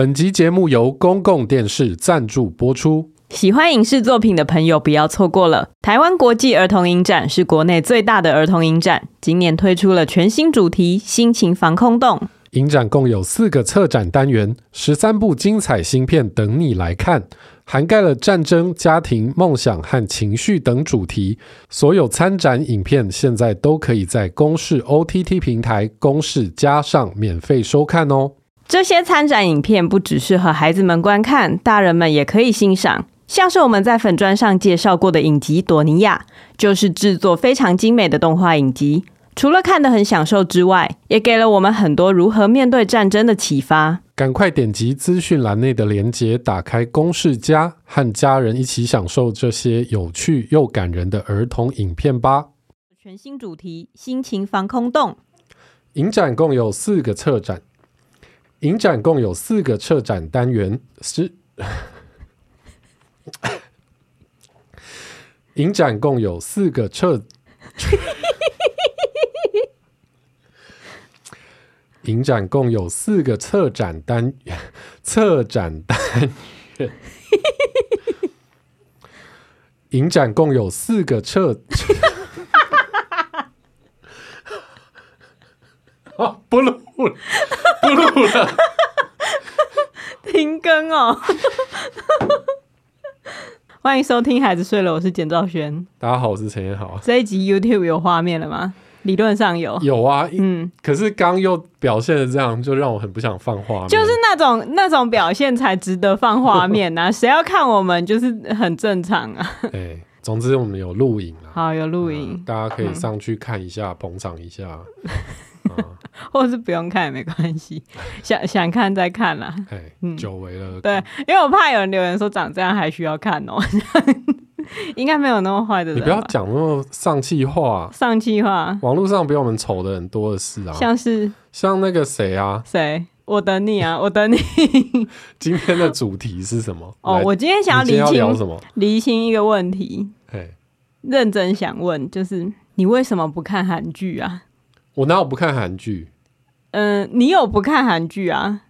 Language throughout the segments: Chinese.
本集节目由公共电视赞助播出。喜欢影视作品的朋友不要错过了！台湾国际儿童影展是国内最大的儿童影展，今年推出了全新主题“心情防空洞”。影展共有四个策展单元，十三部精彩新片等你来看，涵盖了战争、家庭、梦想和情绪等主题。所有参展影片现在都可以在公视 OTT 平台公视加上免费收看哦。这些参展影片不只适合孩子们观看，大人们也可以欣赏。像是我们在粉砖上介绍过的影集《朵尼亚》，就是制作非常精美的动画影集。除了看得很享受之外，也给了我们很多如何面对战争的启发。赶快点击资讯栏内的链接，打开公式家，和家人一起享受这些有趣又感人的儿童影片吧。全新主题：心情防空洞。影展共有四个策展。影展共有四个策展单元，是影展共有四个策，影展共有四个策展单策展单元，影展共有四个策，啊，不录了。不录了，停更哦！欢迎收听《孩子睡了》，我是简兆轩。大家好，我是陈彦豪。这一集 YouTube 有画面了吗？理论上有，有啊。嗯，可是刚又表现的这样，就让我很不想放画面。就是那种那种表现才值得放画面啊！谁要看我们，就是很正常啊。哎，总之我们有录影啊。好，有录影，嗯，大家可以上去看一下，捧场一下。或者是不用看也没关系，想想看再看啦。嗯，久违了。对，因为我怕有人留言说长这样还需要看哦、喔，应该没有那么坏的人。你不要讲那么丧气话，丧气话。网络上比我们丑的人多的是啊，像是像那个谁啊，谁？我等你啊，我等你。今天的主题是什么？哦，我今天想要厘清什么厘清一个问题。嘿，认真想问，就是你为什么不看韩剧啊？我哪有不看韩剧？嗯、呃，你有不看韩剧啊？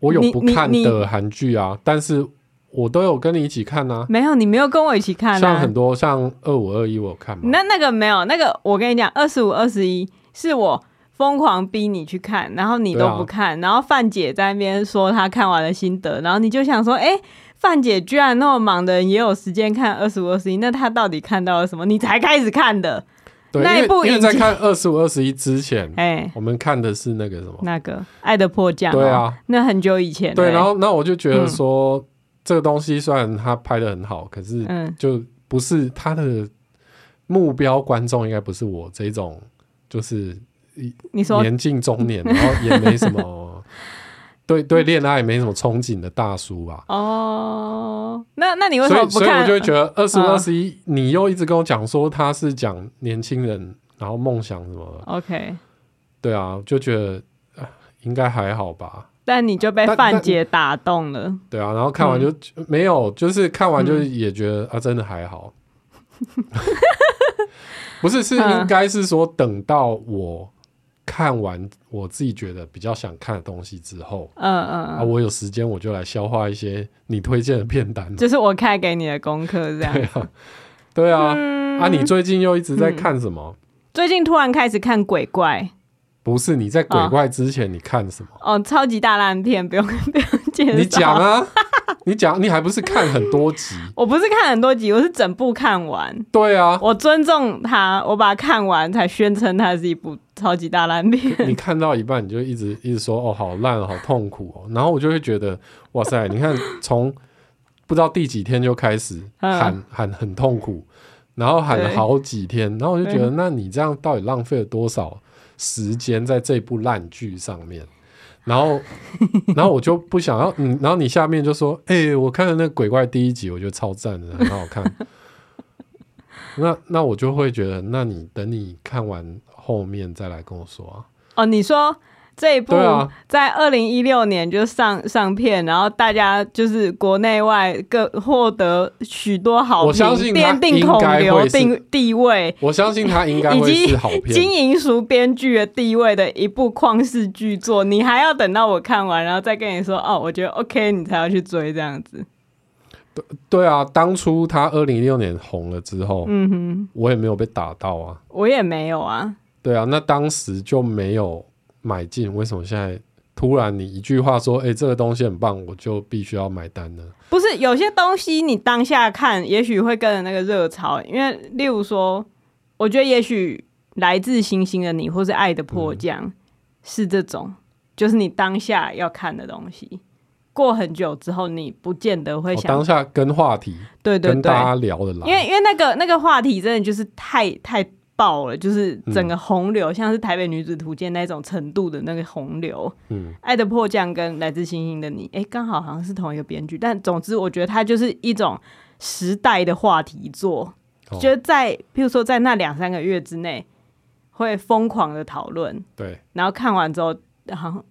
我有不看的韩剧啊，但是我都有跟你一起看啊。没有，你没有跟我一起看啊。像很多像二五二一，我有看吗？那那个没有，那个我跟你讲，二十五二十一是我疯狂逼你去看，然后你都不看，啊、然后范姐在那边说她看完了心得，然后你就想说，哎、欸，范姐居然那么忙的人也有时间看二十五二十一，那她到底看到了什么？你才开始看的。对，那一部因为在看二十五、二十一之前，哎、欸，我们看的是那个什么？那个《爱的迫降》。对啊，那很久以前。对，然后那我就觉得说，嗯、这个东西虽然他拍的很好，可是就不是他的目标观众，应该不是我这种，就是你说年近中年，然后也没什么。对对，恋爱没什么憧憬的大叔吧？哦，那那你为什么不看？所以，我就会觉得二十五、二十一，你又一直跟我讲说他是讲年轻人，然后梦想什么的。OK，对啊，就觉得应该还好吧。但你就被范姐打动了。对啊，然后看完就、嗯、没有，就是看完就也觉得、嗯、啊，真的还好。不是，是应该是说等到我。看完我自己觉得比较想看的东西之后，嗯嗯，啊，我有时间我就来消化一些你推荐的片单，就是我开给你的功课这样。对啊，对啊，嗯、啊，你最近又一直在看什么？嗯、最近突然开始看鬼怪。不是你在鬼怪之前你看什么？哦，哦超级大烂片，不用不用介绍。你讲啊，你讲，你还不是看很多集？我不是看很多集，我是整部看完。对啊，我尊重他，我把它看完才宣称它是一部超级大烂片。你看到一半你就一直一直说哦，好烂，好痛苦哦，然后我就会觉得哇塞，你看从不知道第几天就开始喊喊很痛苦，然后喊了好几天，然后我就觉得那你这样到底浪费了多少？时间在这部烂剧上面，然后，然后我就不想要，嗯，然后你下面就说，哎、我看了那鬼怪第一集，我觉得超赞的，很好看。那那我就会觉得，那你等你看完后面再来跟我说啊。哦，你说这一部在二零一六年就上上片，然后大家就是国内外各获得许多好评，奠定孔刘定地位。我相信他应该会是好片，金银淑编剧的地位的一部旷世巨作。你还要等到我看完，然后再跟你说哦，我觉得 OK，你才要去追这样子。对对啊，当初他二零一六年红了之后，嗯哼，我也没有被打到啊，我也没有啊。对啊，那当时就没有买进，为什么现在突然你一句话说，哎、欸，这个东西很棒，我就必须要买单呢？不是，有些东西你当下看，也许会跟着那个热潮，因为例如说，我觉得也许来自星星的你，或是爱的迫降，嗯、是这种，就是你当下要看的东西。过很久之后，你不见得会想、哦、当下跟话题，对对对，跟大家聊得来，因为因为那个那个话题真的就是太太爆了，就是整个洪流，嗯、像是台北女子图鉴那种程度的那个洪流。嗯，爱的迫降跟来自星星的你，哎、欸，刚好好像是同一个编剧，但总之我觉得它就是一种时代的话题作，哦、觉得在譬如说在那两三个月之内会疯狂的讨论，对，然后看完之后好像。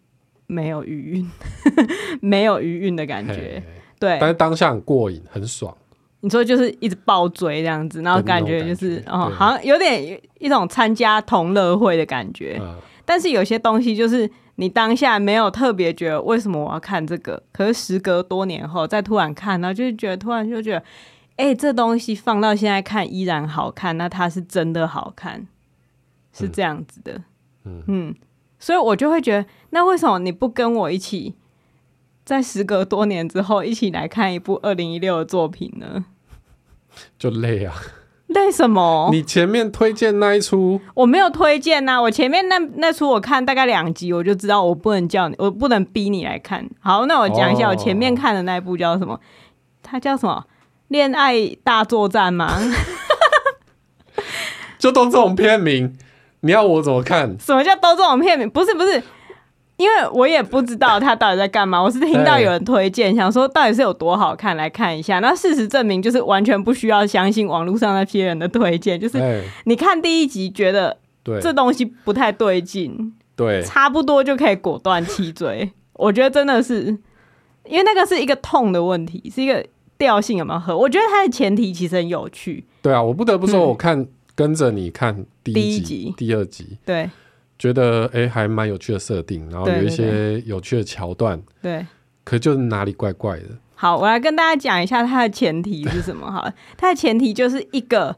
没有余韵，没有余韵的感觉，嘿嘿对。但是当下很过瘾，很爽。你说就是一直爆追这样子，然后感觉就是觉哦，好像有点一种参加同乐会的感觉。嗯、但是有些东西就是你当下没有特别觉得为什么我要看这个，可是时隔多年后再突然看，然后就是觉得突然就觉得，哎、欸，这东西放到现在看依然好看，那它是真的好看，是这样子的。嗯。嗯所以我就会觉得，那为什么你不跟我一起，在时隔多年之后一起来看一部二零一六的作品呢？就累啊！累什么？你前面推荐那一出，我没有推荐呐、啊。我前面那那出我看大概两集，我就知道我不能叫你，我不能逼你来看。好，那我讲一下我前面看的那一部叫什么？它叫什么？恋爱大作战吗？就都这种片名。你要我怎么看？什么叫都这种片名？不是不是，因为我也不知道他到底在干嘛。我是听到有人推荐，想说到底是有多好看，来看一下。那事实证明，就是完全不需要相信网络上那些人的推荐。就是你看第一集，觉得这东西不太对劲，对，差不多就可以果断弃追。我觉得真的是，因为那个是一个痛的问题，是一个调性有没有合？我觉得它的前提其实很有趣。对啊，我不得不说，我看。嗯跟着你看第一集、第一集第二集，对，觉得哎、欸、还蛮有趣的设定，然后有一些有趣的桥段，对，可就是哪里怪怪的。好，我来跟大家讲一下它的前提是什么。好了，它的前提就是一个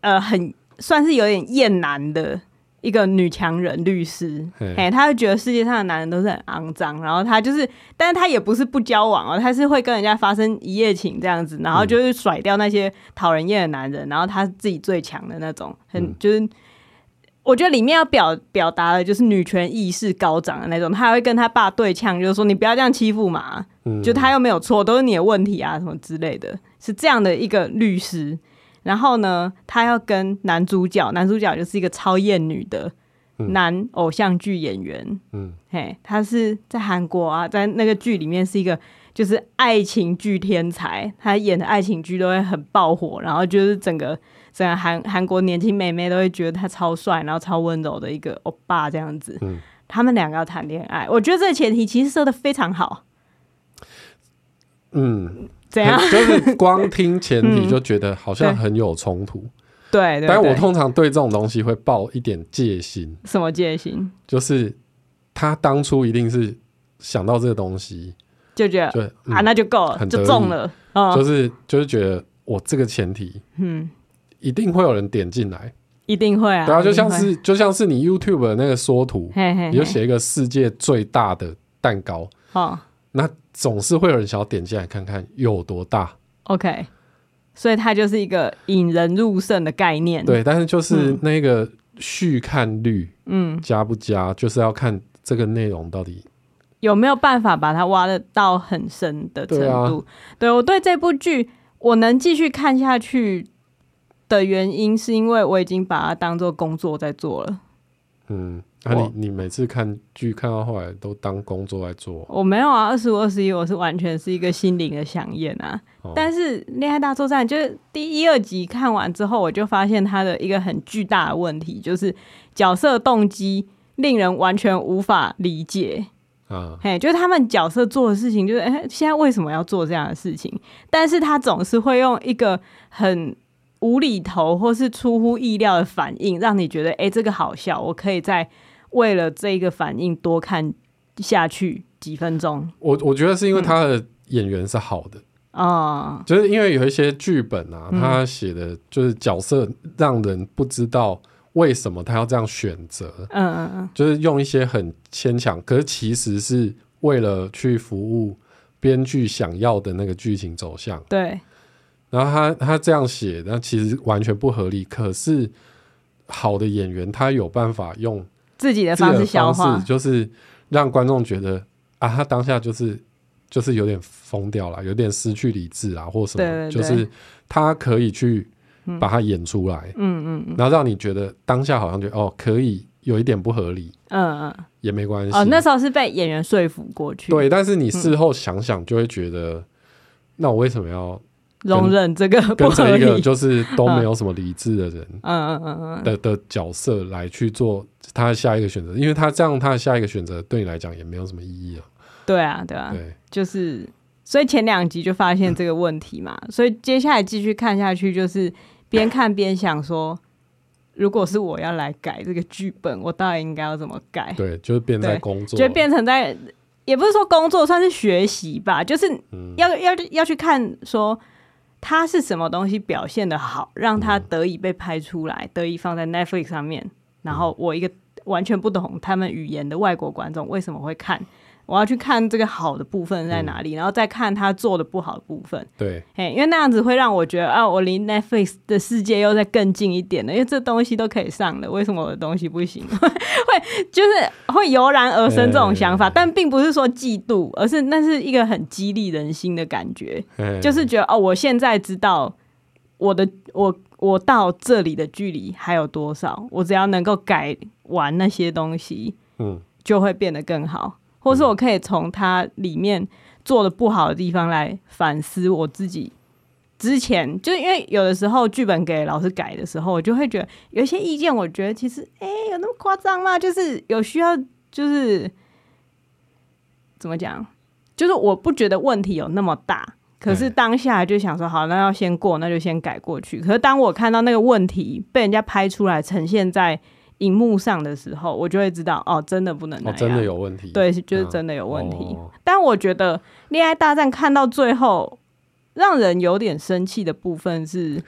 呃，很算是有点厌男的。一个女强人律师，哎，她就觉得世界上的男人都是很肮脏，然后她就是，但是她也不是不交往哦，她是会跟人家发生一夜情这样子，然后就是甩掉那些讨人厌的男人，然后她自己最强的那种，很就是，我觉得里面要表表达的就是女权意识高涨的那种，他还会跟他爸对呛，就是说你不要这样欺负嘛，就他又没有错，都是你的问题啊，什么之类的，是这样的一个律师。然后呢，他要跟男主角，男主角就是一个超厌女的男偶像剧演员。嗯，嘿，他是在韩国啊，在那个剧里面是一个就是爱情剧天才，他演的爱情剧都会很爆火，然后就是整个整个韩韩国年轻妹妹都会觉得他超帅，然后超温柔的一个欧巴这样子。嗯，他们两个要谈恋爱，我觉得这个前提其实设的非常好。嗯。怎样？就是光听前提 就觉得好像很有冲突，嗯、对。但我通常对这种东西会抱一点戒心。什么戒心？就是他当初一定是想到这个东西，就觉得啊，那就够了，就中了。嗯、就是就是觉得我这个前提，嗯，一定会有人点进来，一定会啊。对啊，就像是就像是你 YouTube 的那个缩图，嘿嘿嘿，你就写一个世界最大的蛋糕，哦，那。总是会有人想要点进来看看有多大，OK，所以它就是一个引人入胜的概念。对，但是就是那个续看率，嗯，加不加，就是要看这个内容到底有没有办法把它挖得到很深的程度。对啊，对，我对这部剧我能继续看下去的原因，是因为我已经把它当做工作在做了。嗯。那、啊、你你每次看剧看到后来都当工作在做？我没有啊，二十五二十一，我是完全是一个心灵的饗宴啊。哦、但是《恋爱大作战》就是第一二集看完之后，我就发现它的一个很巨大的问题，就是角色动机令人完全无法理解。啊，嘿，就是他们角色做的事情，就是哎、欸，现在为什么要做这样的事情？但是他总是会用一个很无厘头或是出乎意料的反应，让你觉得哎、欸，这个好笑，我可以再为了这个反应多看下去几分钟。我我觉得是因为他的演员是好的啊，嗯、就是因为有一些剧本啊，他写的就是角色让人不知道。为什么他要这样选择？嗯嗯嗯，就是用一些很牵强，可是其实是为了去服务编剧想要的那个剧情走向。对。然后他他这样写，那其实完全不合理。可是好的演员，他有办法用自己的方式消化，就是让观众觉得啊，他当下就是就是有点疯掉了，有点失去理智啊，或什么，对对对，就是他可以去。把它演出来，嗯嗯嗯，然后让你觉得当下好像觉得哦，可以有一点不合理，嗯嗯，也没关系。哦，那时候是被演员说服过去，对。但是你事后想想，就会觉得，那我为什么要容忍这个跟着一个就是都没有什么理智的人，嗯嗯嗯嗯的的角色来去做他的下一个选择？因为他这样，他的下一个选择对你来讲也没有什么意义啊。对啊，对啊，对，就是所以前两集就发现这个问题嘛，所以接下来继续看下去就是。边看边想说，如果是我要来改这个剧本，我到底应该要怎么改？对，就是变在工作，就变成在，也不是说工作，算是学习吧。就是要、嗯、要要去看说，他是什么东西表现的好，让他得以被拍出来，嗯、得以放在 Netflix 上面。然后我一个完全不懂他们语言的外国观众为什么会看？我要去看这个好的部分在哪里，嗯、然后再看他做的不好的部分。对，嘿，因为那样子会让我觉得啊，我离 Netflix 的世界又再更近一点了。因为这东西都可以上了，为什么我的东西不行？会就是会油然而生这种想法，但并不是说嫉妒，而是那是一个很激励人心的感觉。就是觉得哦，我现在知道我的我我到这里的距离还有多少，我只要能够改完那些东西，嗯，就会变得更好。或是我可以从它里面做的不好的地方来反思我自己。之前就因为有的时候剧本给老师改的时候，我就会觉得有一些意见，我觉得其实哎、欸，有那么夸张吗？就是有需要，就是怎么讲？就是我不觉得问题有那么大，可是当下就想说，好，那要先过，那就先改过去。可是当我看到那个问题被人家拍出来呈现在。荧幕上的时候，我就会知道哦，真的不能那样，哦，真的有问题。对，就是真的有问题。嗯哦、但我觉得《恋爱大战》看到最后，让人有点生气的部分是，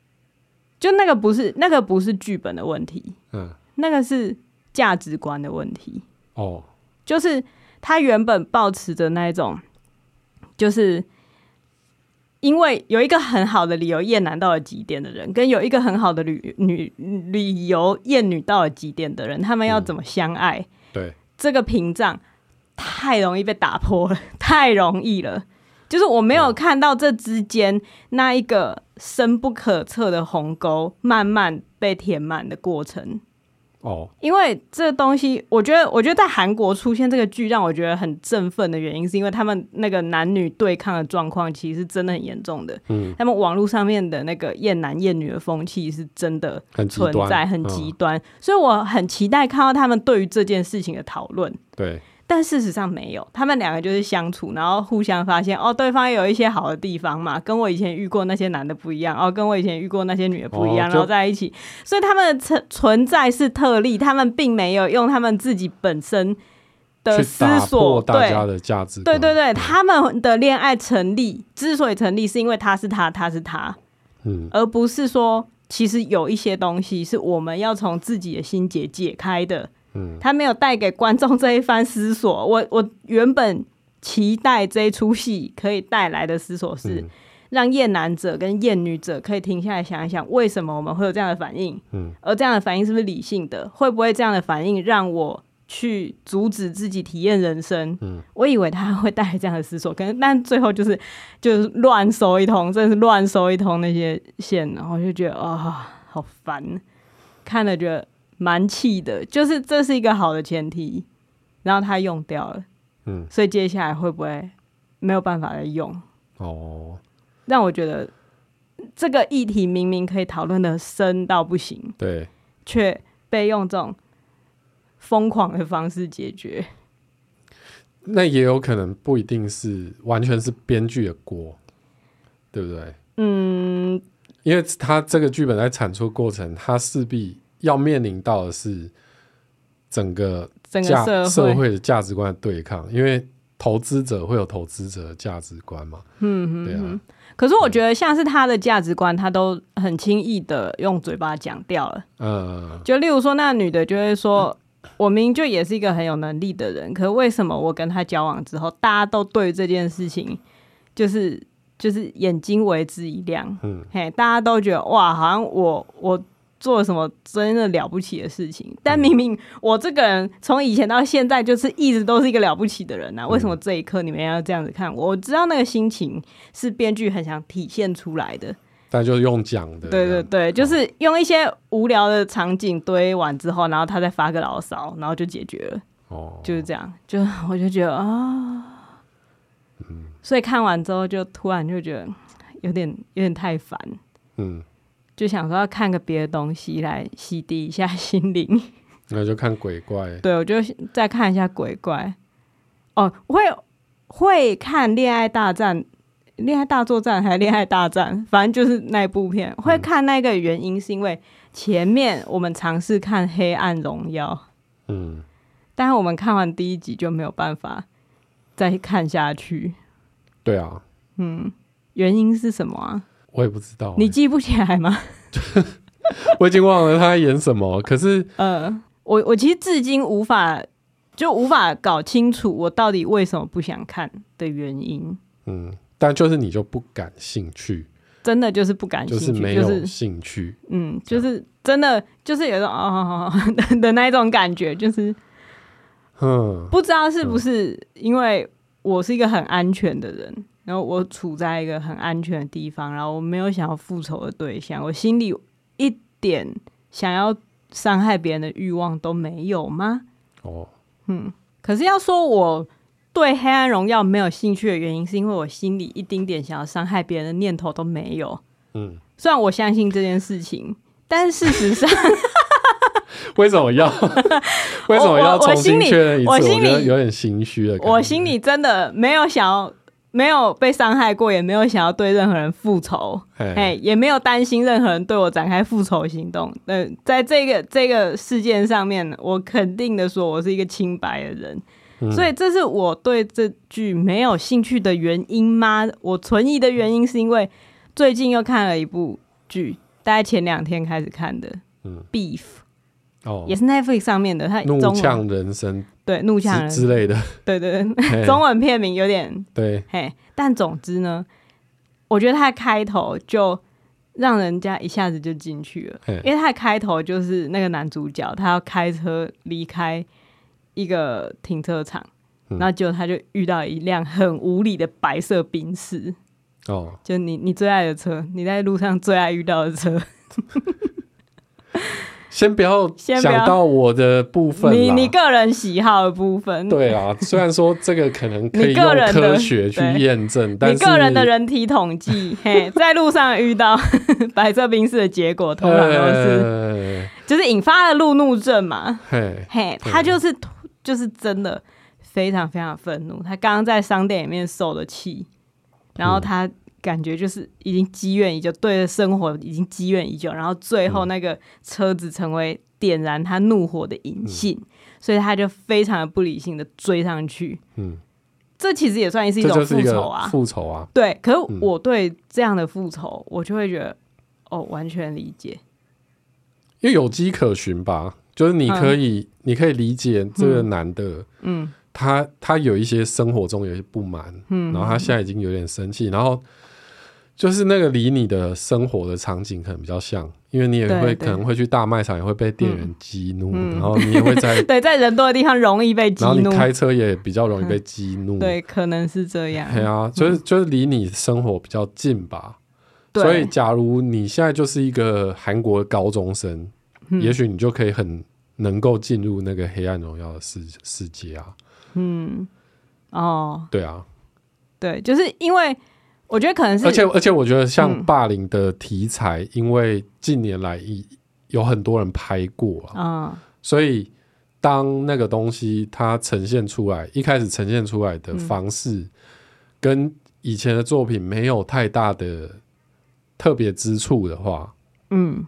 就那个不是那个不是剧本的问题，嗯，那个是价值观的问题。哦，就是他原本抱持着那种，就是。因为有一个很好的理由，厌男到了极点的人，跟有一个很好的旅女旅游，厌女到了极点的人，他们要怎么相爱？嗯、对，这个屏障太容易被打破了，太容易了。就是我没有看到这之间那一个深不可测的鸿沟慢慢被填满的过程。哦，因为这东西，我觉得，我觉得在韩国出现这个剧让我觉得很振奋的原因，是因为他们那个男女对抗的状况其实是真的很严重的。嗯，他们网络上面的那个厌男厌女的风气是真的存在，很极端，嗯，所以我很期待看到他们对于这件事情的讨论。对。但事实上没有，他们两个就是相处，然后互相发现哦，对方有一些好的地方嘛，跟我以前遇过那些男的不一样，哦，跟我以前遇过那些女的不一样，哦、然后在一起，所以他们的存存在是特例，他们并没有用他们自己本身的思索，大家的价值对，对对对，他们的恋爱成立之所以成立，是因为他是他，他是他，嗯，而不是说其实有一些东西是我们要从自己的心结解开的。嗯，他没有带给观众这一番思索。我我原本期待这一出戏可以带来的思索是，让厌男者跟厌女者可以停下来想一想，为什么我们会有这样的反应？嗯，而这样的反应是不是理性的？会不会这样的反应让我去阻止自己体验人生？嗯，我以为他会带来这样的思索，可能但最后就是 就是乱收一通，真的是乱收一通那些线，然后就觉得啊、哦，好烦，看了觉得。蛮气的，就是这是一个好的前提，然后他用掉了，嗯，所以接下来会不会没有办法再用？哦，让我觉得这个议题明明可以讨论的深到不行，对，却被用这种疯狂的方式解决。那也有可能不一定是完全是编剧的锅，对不对？嗯，因为他这个剧本在产出过程，他势必要面临到的是整个整个社会社会的价值观的对抗，因为投资者会有投资者的价值观嘛。嗯嗯，对啊。可是我觉得像是他的价值观，他都很轻易的用嘴巴讲掉了。嗯，就例如说，那女的就会说。嗯我明明就也是一个很有能力的人，可是为什么我跟他交往之后，大家都对这件事情就是就是眼睛为之一亮，嗯，嘿，大家都觉得哇，好像我我做了什么真的了不起的事情，但明明我这个人从以前到现在就是一直都是一个了不起的人啊，为什么这一刻你们要这样子看我？我知道那个心情是编剧很想体现出来的。但就是用讲的，对对对，就是用一些无聊的场景堆完之后，然后他再发个牢骚，然后就解决了。哦，就是这样，就我就觉得啊，嗯，所以看完之后就突然就觉得有点有点太烦，嗯，就想说要看个别的东西来洗涤一下 心灵。那就看鬼怪，对，我就再看一下鬼怪。哦，会会看恋爱大战。恋爱大作战还是恋爱大战，反正就是那部片。会看那个原因是因为前面我们尝试看《黑暗荣耀》，嗯，但是我们看完第一集就没有办法再看下去。对啊，嗯，原因是什么啊？我也不知道欸。你记不起来吗？我已经忘了他在演什么。可是，呃，我我其实至今无法就无法搞清楚我到底为什么不想看的原因。嗯。但就是你就不感兴趣，真的就是不感兴趣，就是没有兴趣。就是、嗯，就是真的就是有一种哦的 的那一种感觉，就是，嗯，不知道是不是因为我是一个很安全的人，然后我处在一个很安全的地方，然后我没有想要复仇的对象，我心里一点想要伤害别人的欲望都没有吗？哦，嗯，可是要说我。对《黑暗荣耀》没有兴趣的原因，是因为我心里一丁点想要伤害别人的念头都没有。嗯，虽然我相信这件事情，但是事实上，为什么要？为什么要重新确认一次？我心里有点心虚的感觉。我心里真的没有想要，没有被伤害过，也没有想要对任何人复仇，哎，也没有担心任何人对我展开复仇行动。呃，在这个这个事件上面，我肯定的说，我是一个清白的人。所以这是我对这剧没有兴趣的原因吗？我存疑的原因是因为最近又看了一部剧，大概前两天开始看的，嗯，Beef，哦，也是 Netflix 上面的，它怒呛人生，对，怒呛人之类的，对对对，中文片名有点对，嘿，但总之呢，我觉得它的开头就让人家一下子就进去了，因为它的开头就是那个男主角他要开车离开。一个停车场，然后结果他就遇到一辆很无理的白色宾士，哦，就你你最爱的车，你在路上最爱遇到的车。先不要讲到我的部分，你你个人喜好的部分。对啊，虽然说这个可能可以 用科学去验证，但是你个人的人体统计，嘿，在路上遇到 白色冰士的结果，通常都是就是引发了路怒症嘛，嘿，嘿，他就是。就是真的非常非常愤怒，他刚刚在商店里面受了气，然后他感觉就是已经积怨已久，对着生活已经积怨已久，然后最后那个车子成为点燃他怒火的引信，嗯、所以他就非常的不理性的追上去。嗯，这其实也算是一种复仇啊，复仇啊，对。可是我对这样的复仇，我就会觉得哦，完全理解，因为有迹可循吧。就是你可以，嗯、你可以理解这个男的，嗯，嗯。他他有一些生活中有一些不满，嗯，然后他现在已经有点生气，然后就是那个离你的生活的场景可能比较像，因为你也会可能会去大卖场，也会被店员激怒，嗯、然后你也会在 对在人多的地方容易被激怒，然后你开车也比较容易被激怒，嗯、对，可能是这样，对啊，就是就是离你生活比较近吧，对。所以假如你现在就是一个韩国高中生，嗯、也许你就可以很。能够进入那个黑暗荣耀的世世界啊，嗯，哦，对啊，对，就是因为我觉得可能是，而且而且我觉得像霸凌的题材，嗯、因为近年来有很多人拍过啊，嗯、所以当那个东西它呈现出来，一开始呈现出来的方式，嗯、跟以前的作品没有太大的特别之处的话，嗯，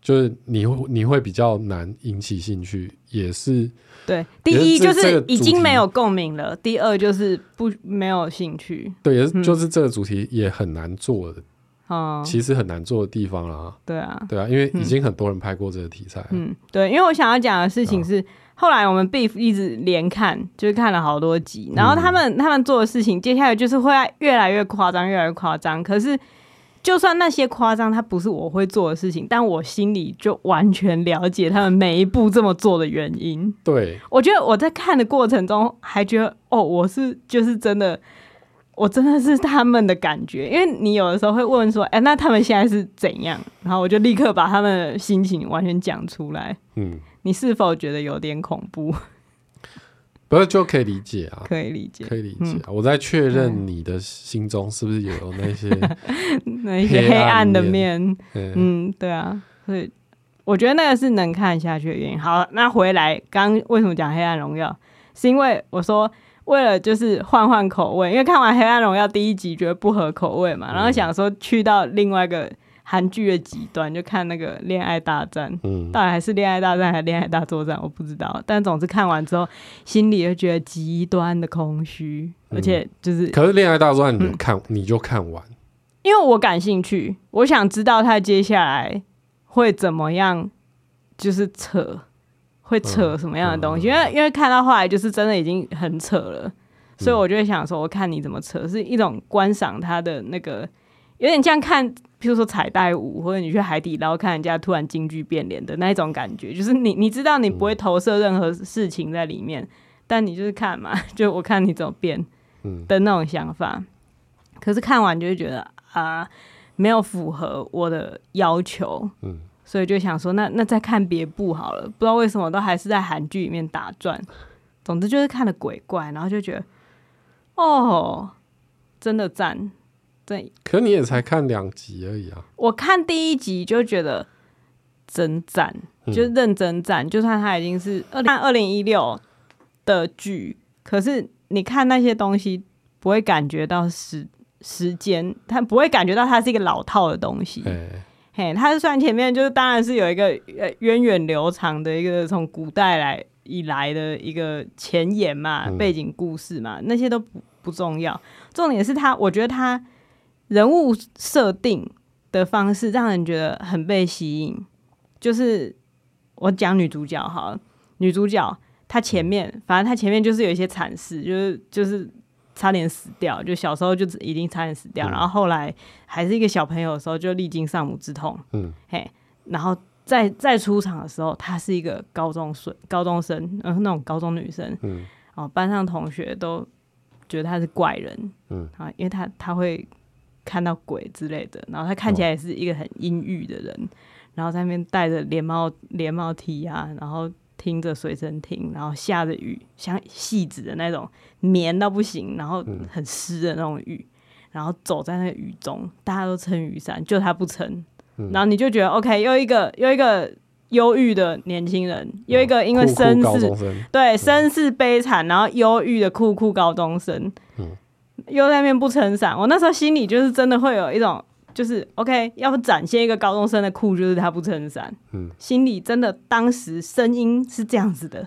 就是你你会比较难引起兴趣，也是对。第一就是已经没有共鸣了，第二就是不没有兴趣。对，也是就是这个主题也很难做的。哦，其实很难做的地方啦。对啊，对啊，因为已经很多人拍过这个题材。嗯，对，因为我想要讲的事情是，后来我们 Beef 一直连看，就是看了好多集，然后他们他们做的事情，接下来就是会越来越夸张，越来越夸张。可是，就算那些夸张，它不是我会做的事情，但我心里就完全了解他们每一步这么做的原因。对，我觉得我在看的过程中，还觉得哦，我是就是真的。我真的是他们的感觉，因为你有的时候会问说：“哎、欸，那他们现在是怎样？”然后我就立刻把他们的心情完全讲出来。嗯，你是否觉得有点恐怖？不是就可以理解啊，可以理解，可以理解、啊。嗯、我在确认你的心中是不是有那些 那些黑暗的面。嗯，嗯，对啊，所以我觉得那个是能看下去的原因。好，那回来刚为什么讲《黑暗荣耀》，是因为我说。为了就是换换口味，因为看完《黑暗荣耀》第一集觉得不合口味嘛，嗯、然后想说去到另外一个韩剧的极端，就看那个《恋爱大战》，嗯，到底还是《恋爱大战》还是《恋爱大作战》，我不知道。但总之看完之后，心里就觉得极端的空虚，而且就是……可是《恋爱大作战》你看、嗯、你就看完，因为我感兴趣，我想知道他接下来会怎么样，就是扯。会扯什么样的东西？因为因为看到后来就是真的已经很扯了，所以我就会想说，我看你怎么扯，是一种观赏他的那个，有点像看，譬如说彩带舞，或者你去海底捞看人家突然京剧变脸的那一种感觉，就是你你知道你不会投射任何事情在里面，但你就是看嘛，就我看你怎么变的那种想法。可是看完就会觉得啊，没有符合我的要求。嗯。所以就想说，那那再看别部好了。不知道为什么都还是在韩剧里面打转。总之就是看了鬼怪，然后就觉得，哦，真的赞，对。可你也才看两集而已啊！我看第一集就觉得真赞，就是认真赞。嗯、就算它已经是二看二零一六的剧，可是你看那些东西不会感觉到时时间，它不会感觉到它是一个老套的东西。欸嘿，他是算前面就是，当然是有一个呃源远流长的一个从古代来以来的一个前言嘛，背景故事嘛，那些都不不重要，重点是它，我觉得他人物设定的方式让人觉得很被吸引。就是我讲女主角哈，女主角她前面，反正她前面就是有一些惨事，就是就是。差点死掉，就小时候就已经差点死掉，嗯、然后后来还是一个小朋友的时候就历经丧母之痛，嗯，嘿，然后再再出场的时候，她是一个高中生，高中生，嗯，那种高中女生，嗯，哦，班上同学都觉得她是怪人，嗯，啊，因为她她会看到鬼之类的，然后他看起来也是一个很阴郁的人，哦、然后在那边戴着连帽连帽 T 啊，然后。听着随身听，然后下着雨，像戏子的那种绵到不行，然后很湿的那种雨，然后走在那个雨中，大家都撑雨伞，就他不撑，嗯、然后你就觉得 OK，又一个又一个忧郁的年轻人，又一个因为身世对身世悲惨，然后忧郁的酷酷高中生，嗯、又在那边不撑伞，我那时候心里就是真的会有一种。就是 OK，要不展现一个高中生的酷，就是他不撑伞。嗯，心里真的当时声音是这样子的，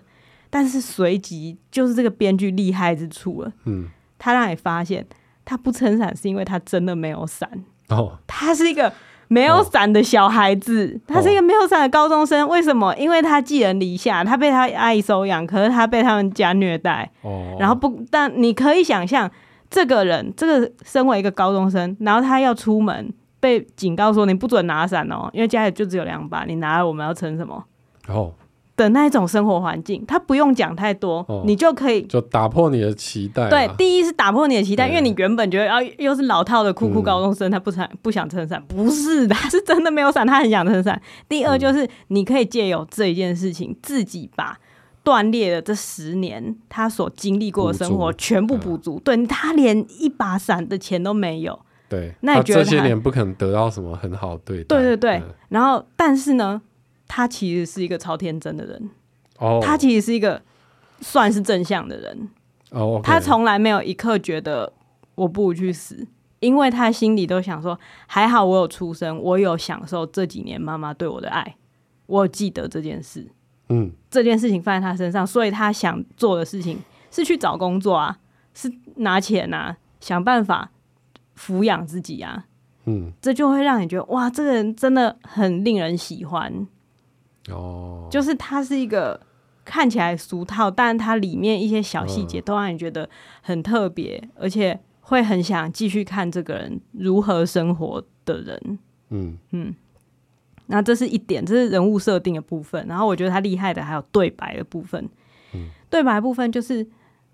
但是随即就是这个编剧厉害之处了。嗯，他让你发现他不撑伞是因为他真的没有伞。哦，他是一个没有伞的小孩子，哦、他是一个没有伞的高中生。为什么？因为他寄人篱下，他被他阿姨收养，可是他被他们家虐待。哦，然后不，但你可以想象。这个人，这个身为一个高中生，然后他要出门，被警告说你不准拿伞哦，因为家里就只有两把，你拿了我们要撑什么？哦，的那一种生活环境，他不用讲太多，哦、你就可以就打破你的期待。对，第一是打破你的期待，因为你原本觉得啊，又是老套的酷酷高中生，嗯、他不想不想撑伞，不是的，他是真的没有伞，他很想撑伞。第二就是你可以借由这一件事情，自己把。断裂的这十年，他所经历过的生活全部补足。对，他连一把伞的钱都没有。对，那你觉得这些年不可能得到什么很好对待。对对对。然后，但是呢，他其实是一个超天真的人。哦，他其实是一个算是正向的人。哦，okay、他从来没有一刻觉得我不如去死，因为他心里都想说，还好我有出生，我有享受这几年妈妈对我的爱，我有记得这件事。嗯，这件事情放在他身上，所以他想做的事情是去找工作啊，是拿钱啊，想办法抚养自己啊。嗯，这就会让你觉得哇，这个人真的很令人喜欢。哦，就是他是一个看起来俗套，但他里面一些小细节都让你觉得很特别，嗯、而且会很想继续看这个人如何生活的人。嗯嗯。那这是一点，这是人物设定的部分。然后我觉得他厉害的还有对白的部分。嗯，对白的部分就是，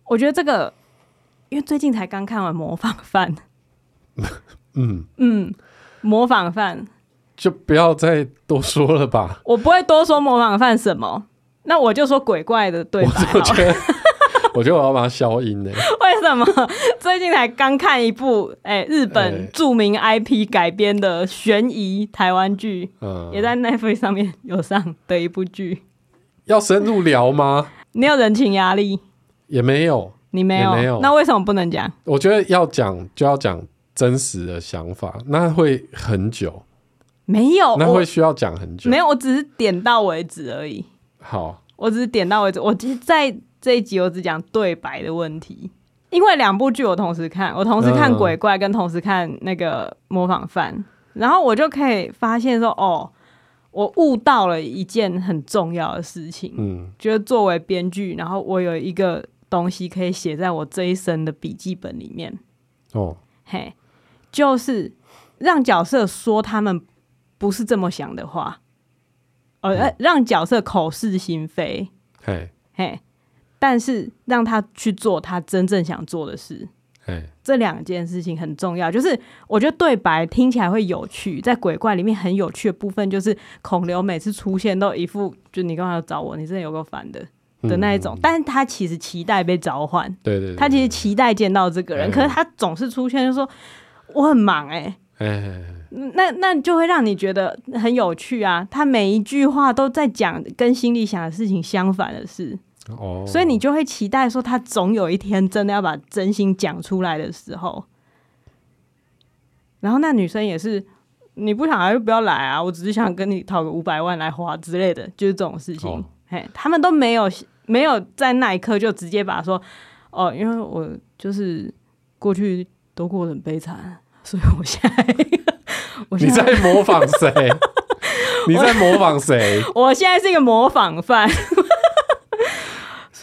我觉得这个，因为最近才刚看完《模仿犯》。嗯嗯，模仿犯就不要再多说了吧。我不会多说模仿犯什么，那我就说鬼怪的对白。我觉得，我觉得我要把它消音呢。为什么？最近才刚看一部哎、欸，日本著名 IP 改编的悬疑台湾剧，嗯，也在 Netflix 上面有上的一部剧。要深入聊吗？你有人情压力？也没有，你没有，没有。那为什么不能讲？我觉得要讲就要讲。真实的想法，那会很久，没有，那会需要讲很久，没有，我只是点到为止而已。好，我只是点到为止。我其实在这一集我只讲对白的问题，因为两部剧我同时看，我同时看鬼怪跟同时看那个模仿犯，嗯、然后我就可以发现说，哦，我悟到了一件很重要的事情。嗯，觉得作为编剧，然后我有一个东西可以写在我这一生的笔记本里面。哦，嘿。就是让角色说他们不是这么想的话，呃，嗯、让角色口是心非，嘿，嘿，但是让他去做他真正想做的事，这两件事情很重要。就是我觉得对白听起来会有趣，在鬼怪里面很有趣的部分，就是孔刘每次出现都一副就你刚才要找我，你真的有够烦的的那一种，嗯、但是他其实期待被召唤，对，对对，他其实期待见到这个人，可是他总是出现就说。我很忙哎、那那就会让你觉得很有趣啊！他每一句话都在讲跟心里想的事情相反的事，哦，所以你就会期待说他总有一天真的要把真心讲出来的时候。然后那女生也是，你不想来就不要来啊！我只是想跟你讨个五百万来花之类的，就是这种事情。哦、嘿，他们都没有没有在那一刻就直接把说哦，因为我就是过去。都过得很悲惨，所以我现在，我现在你在模仿谁？你在模仿谁？我现在是一个模仿犯，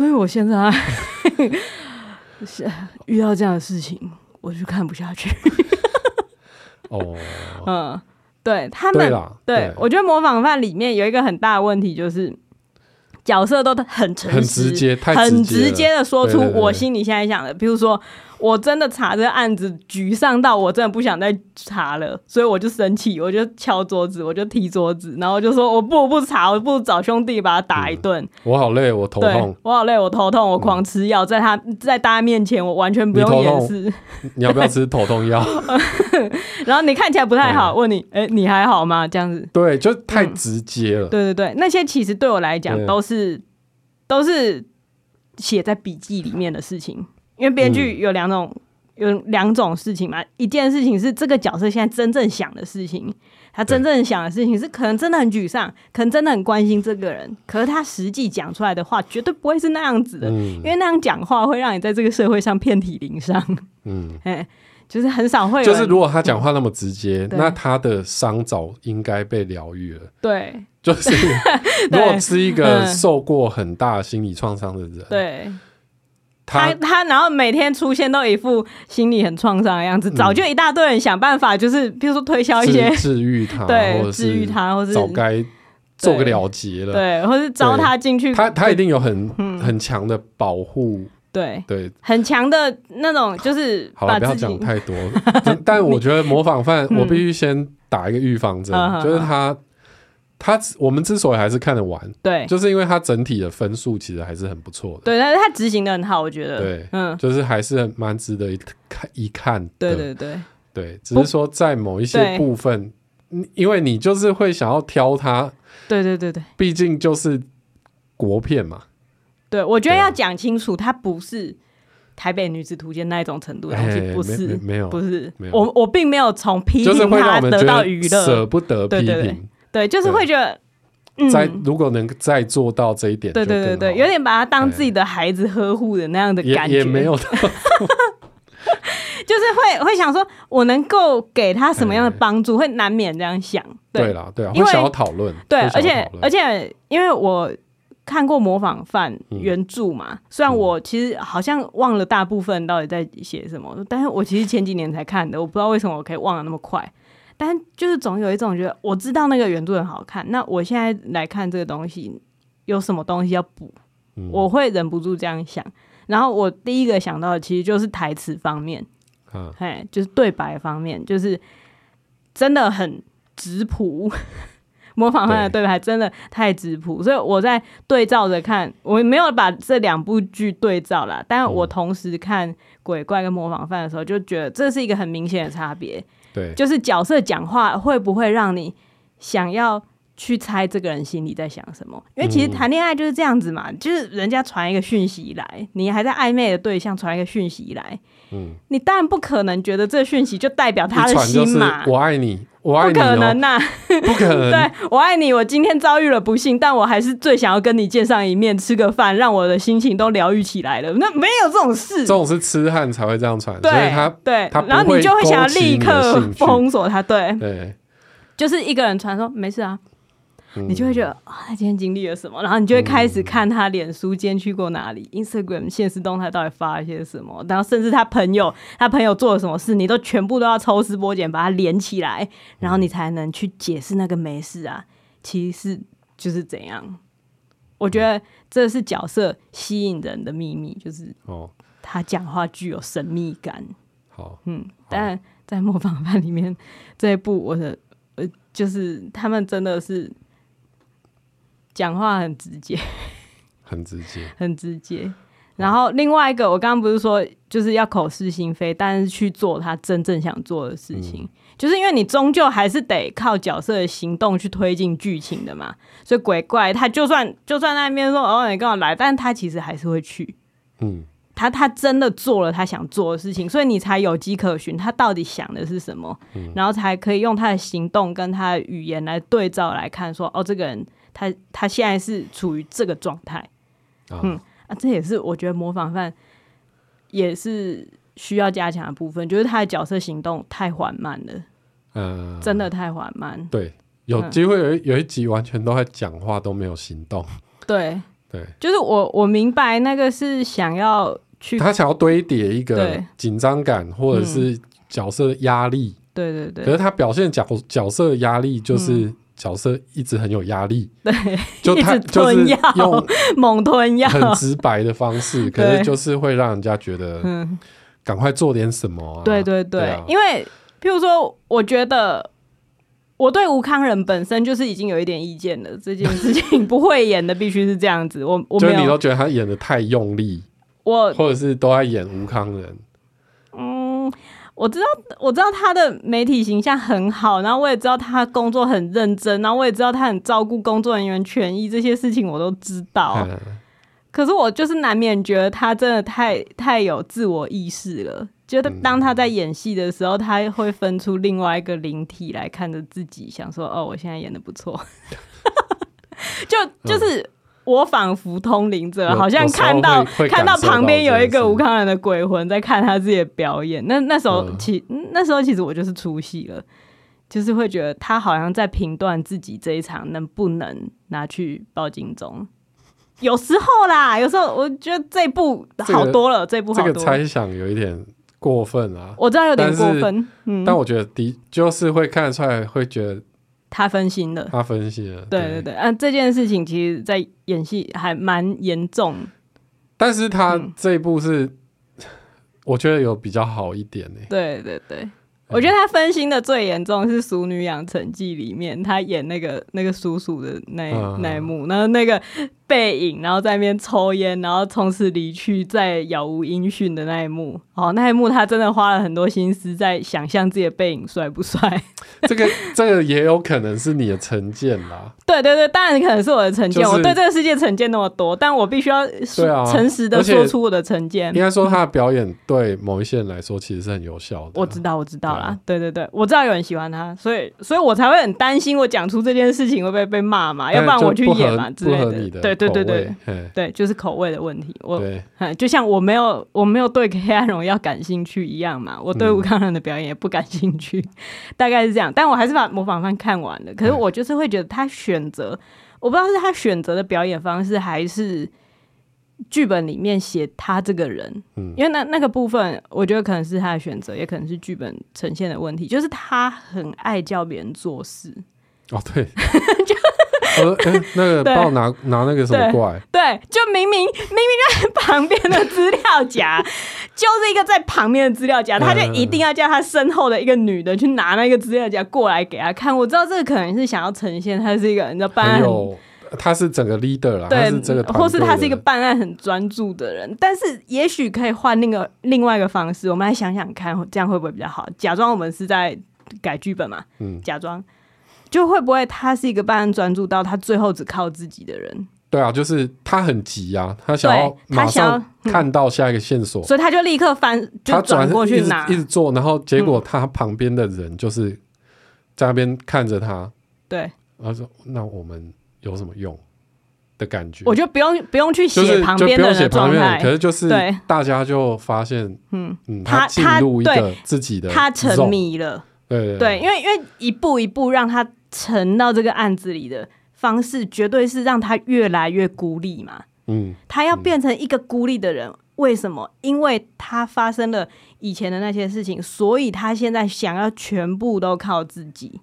所以我现在 遇到这样的事情，我就看不下去。哦，嗯，对他们，对，我觉得模仿犯里面有一个很大的问题，就是角色都很诚实、很直接、很直接的说出我心里现在想的，比如说。我真的查这个案子沮丧到我真的不想再查了，所以我就生气，我就敲桌子，我就踢桌子，然后就说我不如不查，我不如找兄弟把他打一顿。我好累，我头痛。我好累，我头痛，我狂吃药，在他在大家面前，我完全不用掩饰。你要不要吃头痛药？然后你看起来不太好，问你，哎，你还好吗？这样子。对，就太直接了。对对对，那些其实对我来讲都是都是写在笔记里面的事情。因为编剧有两种，嗯、有两种事情嘛。一件事情是这个角色现在真正想的事情，他真正想的事情是可能真的很沮丧，可能真的很关心这个人。可是他实际讲出来的话绝对不会是那样子的，嗯、因为那样讲话会让你在这个社会上遍体鳞伤。嗯，哎，就是很少会。就是如果他讲话那么直接，嗯、那他的伤早应该被疗愈了。对，就是 如果是一个受过很大心理创伤的人，对。他他然后每天出现都一副心里很创伤的样子，早就一大堆人想办法，就是比如说推销一些治愈他，对，治愈他，或是早该做个了结了，对，或是招他进去，他他一定有很很强的保护，对对，很强的那种，就是好了，不要讲太多。但我觉得模仿犯，我必须先打一个预防针，就是他。他我们之所以还是看得完，对，就是因为他整体的分数其实还是很不错的，对，但是他执行的很好，我觉得，对，嗯，就是还是蛮值得一看一看的，对对对。对，只是说在某一些部分，因为你就是会想要挑他，对对对对，毕竟就是国片嘛。对，我觉得要讲清楚，它不是台北女子图鉴那一种程度的东西，不是，没有，不是。我我并没有从批评他得到娱乐，舍不得批评。对，就是会觉得。再如果能再做到这一点，对对对对，有点把他当自己的孩子呵护的那样的感觉，也没有，就是会会想说，我能够给他什么样的帮助，会难免这样想。对啦，对啊，会想要讨论。对，而且而且，因为我看过《模仿犯》原著嘛，虽然我其实好像忘了大部分到底在写什么，但是我其实前几年才看的，我不知道为什么我可以忘得那么快。但就是总有一种觉得，我知道那个原著很好看，那我现在来看这个东西，有什么东西要补，嗯、我会忍不住这样想。然后我第一个想到的其实就是台词方面，嗯，嘿，就是对白方面，就是真的很质朴。模仿犯的对白真的太质朴，所以我在对照着看，我没有把这两部剧对照啦，但我同时看鬼怪跟模仿犯的时候，就觉得这是一个很明显的差别。对，就是角色讲话会不会让你想要去猜这个人心里在想什么？因为其实谈恋爱就是这样子嘛，嗯、就是人家传一个讯息来，你还在暧昧的对象传一个讯息来，嗯，你当然不可能觉得这讯息就代表他的心嘛。我爱你，我爱你、喔，不可能呐、啊，不可能。对，我爱你，我今天遭遇了不幸，但我还是最想要跟你见上一面，吃个饭，让我的心情都疗愈起来了。那没有这种事，这种是痴汉才会这样传，对所以他对，他然后你就会想要立刻封锁他，对对，就是一个人传说没事啊。你就会觉得啊，他今天经历了什么？然后你就会开始看他脸书今天去过哪里，Instagram 现实动态到底发了些什么？然后甚至他朋友，他朋友做了什么事，你都全部都要抽丝剥茧把它连起来，然后你才能去解释那个没事啊，其实是就是怎样？我觉得这是角色吸引人的秘密，就是哦，他讲话具有神秘感。好，嗯，但在《模仿犯》里面这一部，我的呃，就是他们真的是。讲话很直接，很直接，很直接。然后另外一个，我刚刚不是说就是要口是心非，但是去做他真正想做的事情，嗯、就是因为你终究还是得靠角色的行动去推进剧情的嘛。所以鬼怪他就算就算那边说哦，你跟我来，但他其实还是会去。嗯，他他真的做了他想做的事情，所以你才有迹可循，他到底想的是什么，嗯、然后才可以用他的行动跟他的语言来对照来看说，说哦，这个人。他他现在是处于这个状态，哦、嗯啊，这也是我觉得模仿犯也是需要加强的部分，就是他的角色行动太缓慢了，嗯，真的太缓慢。对，有机会有一有一集完全都在讲话都没有行动。对对，就是我我明白那个是想要去，他想要堆叠一个紧张感或者是角色压力、嗯。对对对，可是他表现角角色的压力就是。嗯角色一直很有压力，对，就他就是用 猛吞药，很直白的方式，可是就是会让人家觉得，嗯，赶快做点什么啊。对对对，因为譬如说，我觉得我对吴康仁本身就是已经有一点意见了。这件事情不会演的必须是这样子，我我没有，就你都觉得他演的太用力，我或者是都在演吴康仁。我知道，我知道他的媒体形象很好，然后我也知道他工作很认真，然后我也知道他很照顾工作人员权益，这些事情我都知道。可是我就是难免觉得他真的太太有自我意识了，觉得当他在演戏的时候，他会分出另外一个灵体来看着自己，想说：“哦，我现在演的不错。”就就是。我仿佛通灵者，好像看到看到旁边有一个吴康仁的鬼魂在看他自己的表演。那那时候其、嗯、那时候其实我就是出戏了，就是会觉得他好像在评断自己这一场能不能拿去报金钟。有时候啦，有时候我觉得这一部好多了，这，部好多了。这个猜想有一点过分啊，我知道有点过分，嗯，但我觉得的就是会看得出来，会觉得。他分心了，他分心了。对对对，啊，这件事情其实，在演戏还蛮严重。但是他这一部是，嗯、我觉得有比较好一点呢。对对对，嗯、我觉得他分心的最严重是《熟女养成记》里面，他演那个那个叔叔的那、嗯、那一幕，然后那个背影，然后在那边抽烟，然后从此离去，再杳无音讯的那一幕。哦，那一幕他真的花了很多心思在想象自己的背影帅不帅。这个这个也有可能是你的成见啦。对对对，当然可能是我的成见。就是、我对这个世界成见那么多，但我必须要诚实的说出我的成见。应该说他的表演对某一些人来说其实是很有效的、啊。我知道，我知道啦。对对对，我知道有人喜欢他，所以所以我才会很担心，我讲出这件事情会不会被骂嘛？要不然我去演嘛之类的。对对对对对，就是口味的问题。我就像我没有我没有对《黑暗荣耀》感兴趣一样嘛，我对吴康仁的表演也不感兴趣，嗯、大概是这样。但我还是把模仿犯看完了。可是我就是会觉得他选择，我不知道是他选择的表演方式，还是剧本里面写他这个人。嗯，因为那那个部分，我觉得可能是他的选择，也可能是剧本呈现的问题。就是他很爱叫别人做事。哦，对。就 呃，那个 帮我拿拿那个什么过来？对，就明明明明在旁边的资料夹，就是一个在旁边的资料夹，他就一定要叫他身后的一个女的去拿那个资料夹过来给他看。我知道这个可能是想要呈现他是一个你知道办案，他是整个 leader 啦，对，是这个或是他是一个办案很专注的人。但是也许可以换那个另外一个方式，我们来想想看，这样会不会比较好？假装我们是在改剧本嘛，嗯，假装。就会不会他是一个办案专注到他最后只靠自己的人？对啊，就是他很急啊，他想要马上看到下一个线索，嗯、所以他就立刻翻，就转过去拿，一直做，然后结果他旁边的人就是在那边看着他，对、嗯，然后说那我们有什么用？的感觉？我就不用不用去写旁边的人的状态，可是就是大家就发现，嗯。嗯，他进入一个自己的，他沉迷了，对因为因为一步一步让他。沉到这个案子里的方式，绝对是让他越来越孤立嘛。嗯，他要变成一个孤立的人，嗯，为什么？因为他发生了以前的那些事情，所以他现在想要全部都靠自己。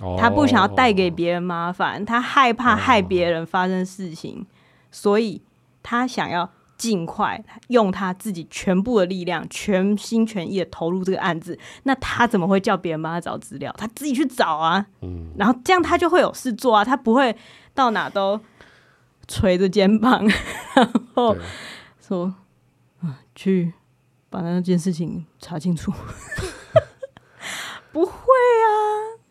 哦，他不想要带给别人麻烦，他害怕害别人发生事情，哦，所以他想要。尽快用他自己全部的力量，全心全意的投入这个案子。那他怎么会叫别人帮他找资料？他自己去找啊。嗯。然后这样他就会有事做啊，他不会到哪都垂着肩膀，然后说：“啊，去把那件事情查清楚。”不会啊。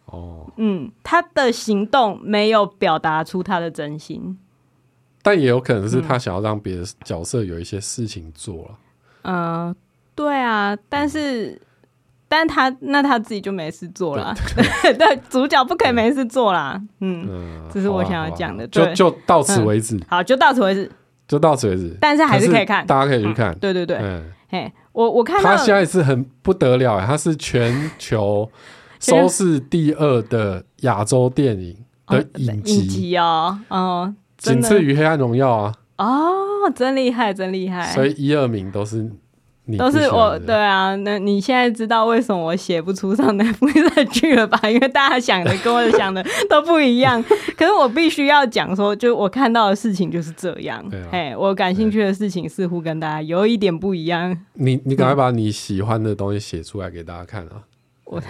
哦。嗯，他的行动没有表达出他的真心。但也有可能是他想要让别的角色有一些事情做了。嗯、呃，对啊，但是，嗯、但他那他自己就没事做了。对，对，主角不可以没事做啦。嗯，嗯，这是我想要讲的。就就到此为止、嗯。好，就到此为止。就到此为止。但是还是可以看，大家可以去看。嗯、对对对。嗯，嘿，我我看他现在是很不得了，他是全球 收视第二的亚洲电影的影集，哦，嗯。仅次于《黑暗荣耀》啊！哦，真厉害，真厉害！所以一二名都是你，都是我。对啊，那你现在知道为什么我写不出上那部 剧了吧？因为大家想的跟我想的都不一样。可是我必须要讲说，就我看到的事情就是这样。哎、啊，我感兴趣的事情似乎跟大家有一点不一样。你你赶快把你喜欢的东西写出来给大家看啊！我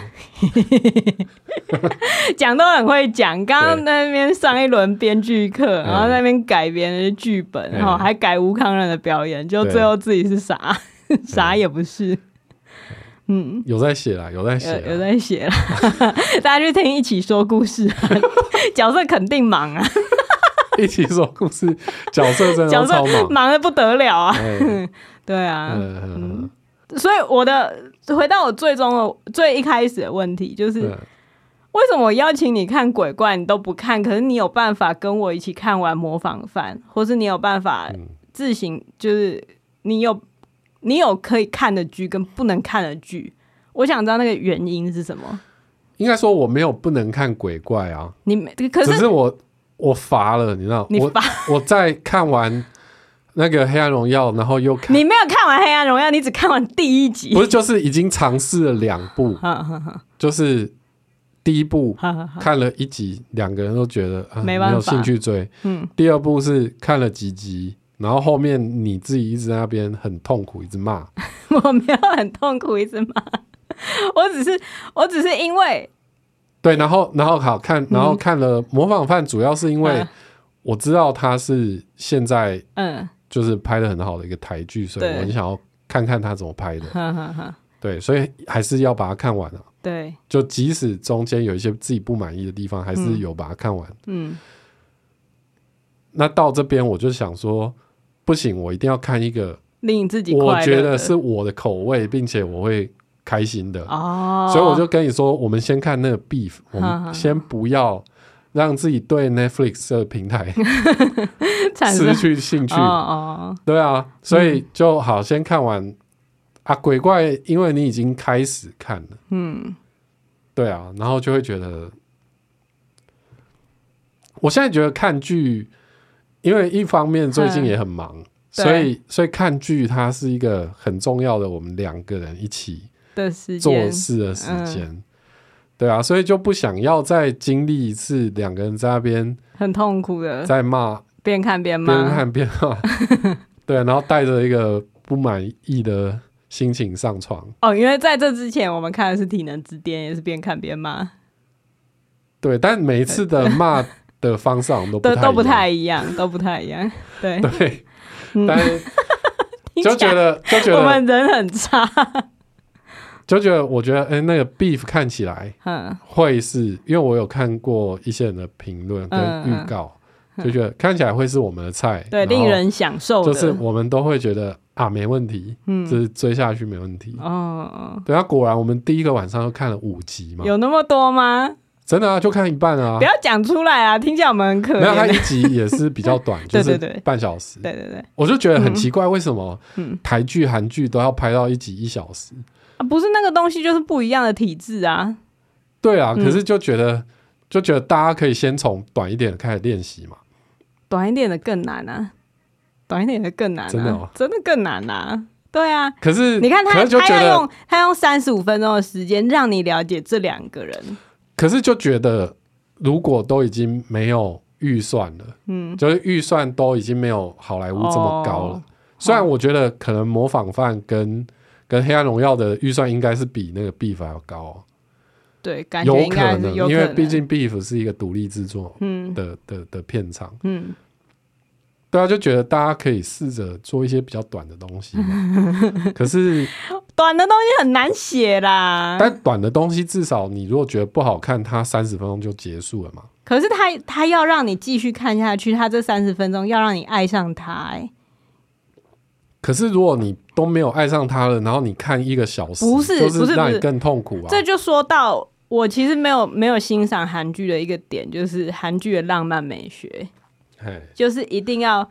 讲都很会讲，刚刚那边上一轮编剧课，然后在那边改别人的剧本，然后还改吴康仁的表演，就最后自己是啥，啥也不是。嗯，有在写啦，有在写，有在写啦。大家去听一起说故事，角色肯定忙啊。一起说故事，角色真的角色，忙的不得了啊。对啊，嗯，所以我的。回到我最终的最一开始的问题，就是为什么我邀请你看鬼怪你都不看，可是你有办法跟我一起看完模仿犯，或是你有办法自行，就是你有你有可以看的剧跟不能看的剧，我想知道那个原因是什么？应该说我没有不能看鬼怪啊，你可是只是我我乏了，你知道，你乏我我在看完。那个黑暗荣耀，然后又看，你没有看完黑暗荣耀，你只看完第一集，不是就是已经尝试了两部，就是第一部看了一集，两个人都觉得、啊、没有兴趣追，嗯，第二部是看了几集，然后后面你自己一直在那边很痛苦，一直骂，我没有很痛苦，一直骂，我只是我只是因为，对，然后然后好看，然后看了模仿犯，主要是因为。我知道他是现在嗯，就是拍的很好的一个台剧，所以我很想要看看他怎么拍的。对，所以还是要把它看完了。对，就即使中间有一些自己不满意的地方，还是有把它看完。嗯，那到这边我就想说，不行，我一定要看一个令自己我觉得是我的口味，并且我会开心的。哦，所以我就跟你说，我们先看那个 Beef，我们先不要让自己对 Netflix 这个平台 失去兴趣。哦，对啊，所以就好，先看完。啊，鬼怪，因为你已经开始看了，嗯，对啊，然后就会觉得，我现在觉得看剧，因为一方面最近也很忙，嗯、所以所以看剧它是一个很重要的，我们两个人一起的时做事的时间，嗯、对啊，所以就不想要再经历一次两个人在那边很痛苦的在骂，边看边骂，边看边骂，对，然后带着一个不满意的。心情上床哦，因为在这之前我们看的是《体能之巅》，也是边看边骂。对，但每一次的骂的方式都不 都不太一样，都不太一样。对 对，但就觉得就觉得我们人很差，就觉得我觉得哎，那个 Beef 看起来嗯会是因为我有看过一些人的评论跟预告，就觉得看起来会是我们的菜，对，令人享受，就是我们都会觉得。啊，没问题，嗯，就是追下去没问题。哦，对啊，果然我们第一个晚上就看了五集嘛，有那么多吗？真的啊，就看一半啊。不要讲出来啊，听起来我们很可怜。没有，它一集也是比较短，就是半小时。对对对，我就觉得很奇怪，为什么台剧、韩剧都要拍到一集一小时？啊，不是那个东西，就是不一样的体质啊。对啊，可是就觉得就觉得大家可以先从短一点的开始练习嘛，短一点的更难啊，短一点的更难，真的真的更难啊。对啊，可是你看他，他要用他用三十五分钟的时间让你了解这两个人。可是就觉得，如果都已经没有预算了，嗯，就是预算都已经没有好莱坞这么高了。哦、虽然我觉得可能模仿犯跟跟黑暗荣耀的预算应该是比那个 Beef 还要高，对，有可能，因为毕竟 Beef 是一个独立制作，嗯的的的片场，嗯。对啊，就觉得大家可以试着做一些比较短的东西，可是短的东西很难写啦。但短的东西至少你如果觉得不好看，它三十分钟就结束了嘛。可是他他要让你继续看下去，他这三十分钟要让你爱上他，欸。可是如果你都没有爱上他了，然后你看一个小时，不是不是让你更痛苦啊。这就说到我其实没有没有欣赏韩剧的一个点，就是韩剧的浪漫美学。就是一定要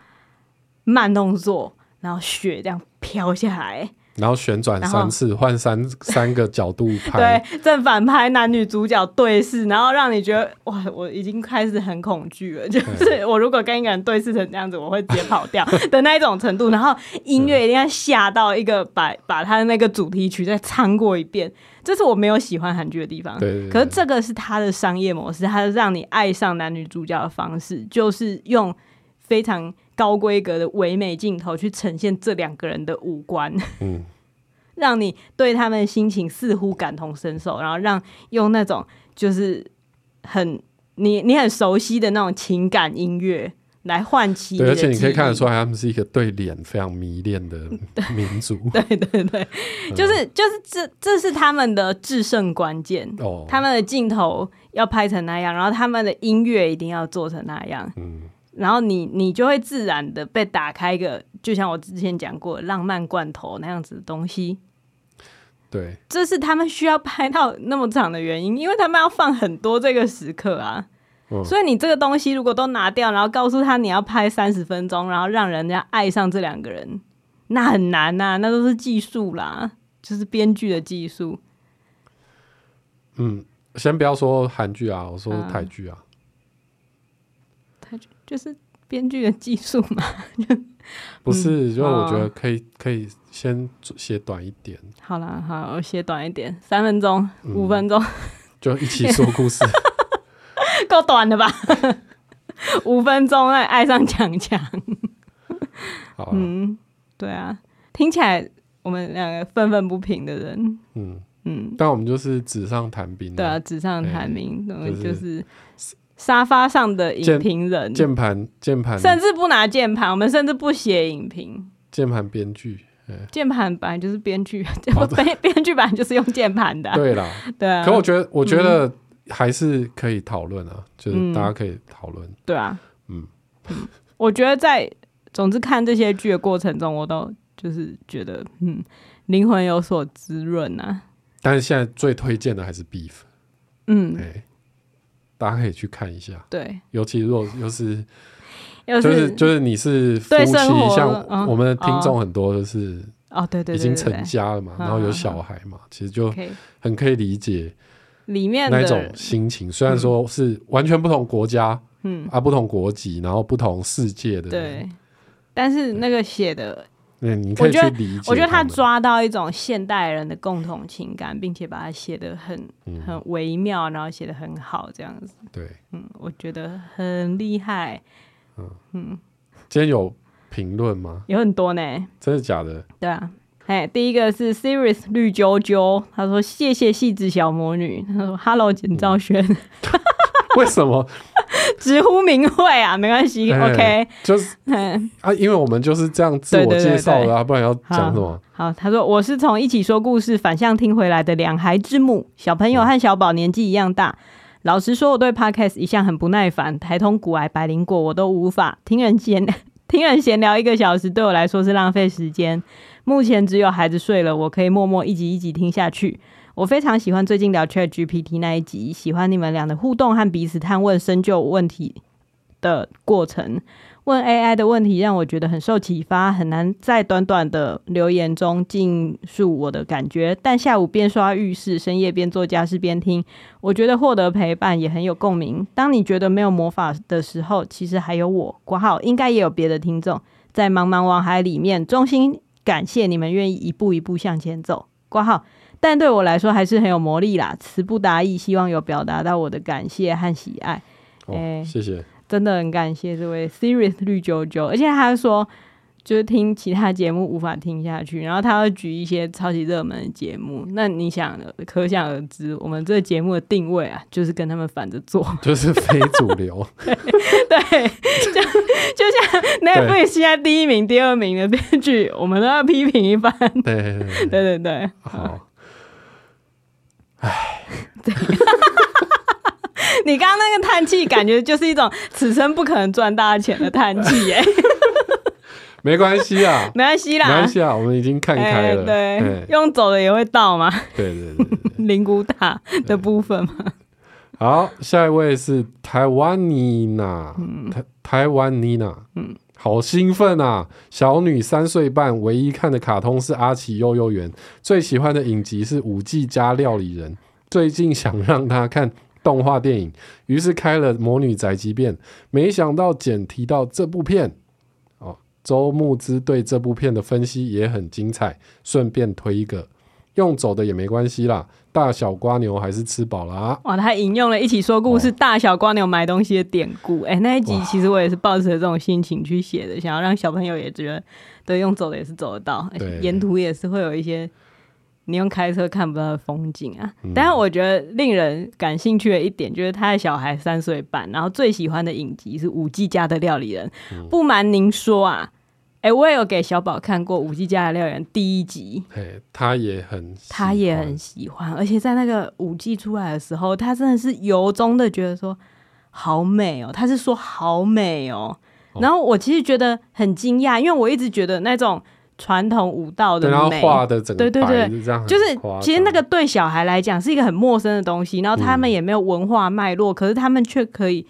慢动作，然后雪这样飘下来，然后旋转三次，换三 三个角度拍，对，正反拍，男女主角对视，然后让你觉得哇，我已经开始很恐惧了。就是我如果跟一个人对视成这样子，我会直接跑掉 的那一种程度。然后音乐一定要下到一个把把他的那个主题曲再唱过一遍。这是我没有喜欢韩剧的地方，对对对，可是这个是他的商业模式，他让你爱上男女主角的方式，就是用非常高规格的唯美镜头去呈现这两个人的五官，嗯，让你对他们的心情似乎感同身受，然后让用那种就是很你你很熟悉的那种情感音乐。来唤起，对，而且你可以看得出来，他们是一个对脸非常迷恋的 民族。对对对，就是就是这这是他们的制胜关键。哦，他们的镜头要拍成那样，然后他们的音乐一定要做成那样。嗯，然后你你就会自然的被打开一个，就像我之前讲过浪漫罐头那样子的东西。对，这是他们需要拍到那么长的原因，因为他们要放很多这个时刻啊。所以你这个东西如果都拿掉，然后告诉他你要拍三十分钟，然后让人家爱上这两个人，那很难呐、啊，那都是技术啦，就是编剧的技术。嗯，先不要说韩剧啊，我说台剧啊，就是编剧的技术嘛。不是，就我觉得可以可以先写短一点。好啦，好，我写短一点，三分钟、五分钟，就一起说故事。够短的吧？五分钟爱爱上强强。好啊，嗯，对啊，听起来我们两个愤愤不平的人，嗯嗯，但我们就是纸上谈兵，对啊，纸上谈兵，就是沙发上的影评人，键盘键盘，甚至不拿键盘，我们甚至不写影评。键盘编剧，键盘本来就是编剧，编编剧本来就是用键盘的。对啦，对啊。可我觉得，我觉得还是可以讨论啊，就是大家可以讨论。对啊，嗯，我觉得在总之看这些剧的过程中，我都就是觉得，嗯，灵魂有所滋润啊。但是现在最推荐的还是 Beef，嗯，大家可以去看一下。对，尤其如果又是，就是就是你是夫妻，像我们的听众很多都是哦，对对，已经成家了嘛，然后有小孩嘛，其实就很可以理解里面那种心情。虽然说是完全不同国家，嗯。啊，不同国籍，然后不同世界的，对，但是那个写的。你可以去理解，我觉得他抓到一种现代人的共同情感，并且把它写得很很微妙，然后写得很好，这样子。对，嗯，我觉得很厉害。嗯嗯，今天有评论吗？有很多呢。真的假的？对啊。哎，第一个是 Serious 绿啾啾，他说谢谢细致小魔女，他说 Hello 简兆轩。为什么？直呼名讳啊，没关系，OK，就是 啊，因为我们就是这样自我介绍的啊，不然要讲什么？好，他说我是从一起说故事反向听回来的两孩之母，小朋友和小宝年纪一样大。老实说，我对 Podcast 一向很不耐烦，台通、古癌、百灵果我都无法听人闲听人闲聊一个小时，对我来说是浪费时间。目前只有孩子睡了，我可以默默一集一集听下去。我非常喜欢最近聊 ChatGPT 那一集，喜欢你们俩的互动和彼此探问、深究问题的过程。问 AI 的问题让我觉得很受启发，很难在短短的留言中尽述我的感觉。但下午边刷浴室，深夜边做家事边听，我觉得获得陪伴也很有共鸣。当你觉得没有魔法的时候，其实还有我。括号应该也有别的听众在茫茫网海里面，衷心感谢你们愿意一步一步向前走。括号。但对我来说还是很有魔力啦，词不达意，希望有表达到我的感谢和喜爱。哦，欸、谢谢，真的很感谢这位 Serious 绿啾啾，而且他说就是听其他节目无法听下去，然后他会举一些超级热门的节目。那你想，可想而知，我们这个节目的定位啊，就是跟他们反着做，就是非主流。对，对，就就像 Netflix 现在第一名、第二名的编剧，我们都要批评一番。对对 对好。唉，对，你刚刚那个叹气，感觉就是一种此生不可能赚大钱的叹气耶。没关系啊，没关系啦，没关系啊，我们已经看开了。对，用走的也会到嘛。对对对，灵骨塔的部分嘛。好，下一位是台湾妮娜，台台湾妮娜，嗯。好兴奋啊！小女三岁半，唯一看的卡通是阿奇幼幼园，最喜欢的影集是五 G 加料理人。最近想让她看动画电影，于是开了《魔女宅急便》，没想到简提到这部片。哦，周牧之对这部片的分析也很精彩，顺便推一个。用走的也没关系啦，大小瓜牛还是吃饱了啊！哇，他引用了一起说故事，大小瓜牛买东西的典故。哎、那一集其实我也是抱着这种心情去写的，想要让小朋友也觉得，对，用走的也是走得到，对沿途也是会有一些你用开车看不到的风景啊。嗯、但是我觉得令人感兴趣的一点，就是他的小孩三岁半，然后最喜欢的影集是五 G 家的料理人。嗯、不瞒您说啊。哎、欸，我也有给小宝看过《五 G 家的料理》第一集，嘿，他也很，他也很喜欢，而且在那个五 G 出来的时候，他真的是由衷的觉得说好美哦，他是说好美哦。哦。然后我其实觉得很惊讶，因为我一直觉得那种传统舞蹈的美，画的整个，对对对，就是其实那个对小孩来讲是一个很陌生的东西，然后他们也没有文化脉络，嗯、可是他们却可以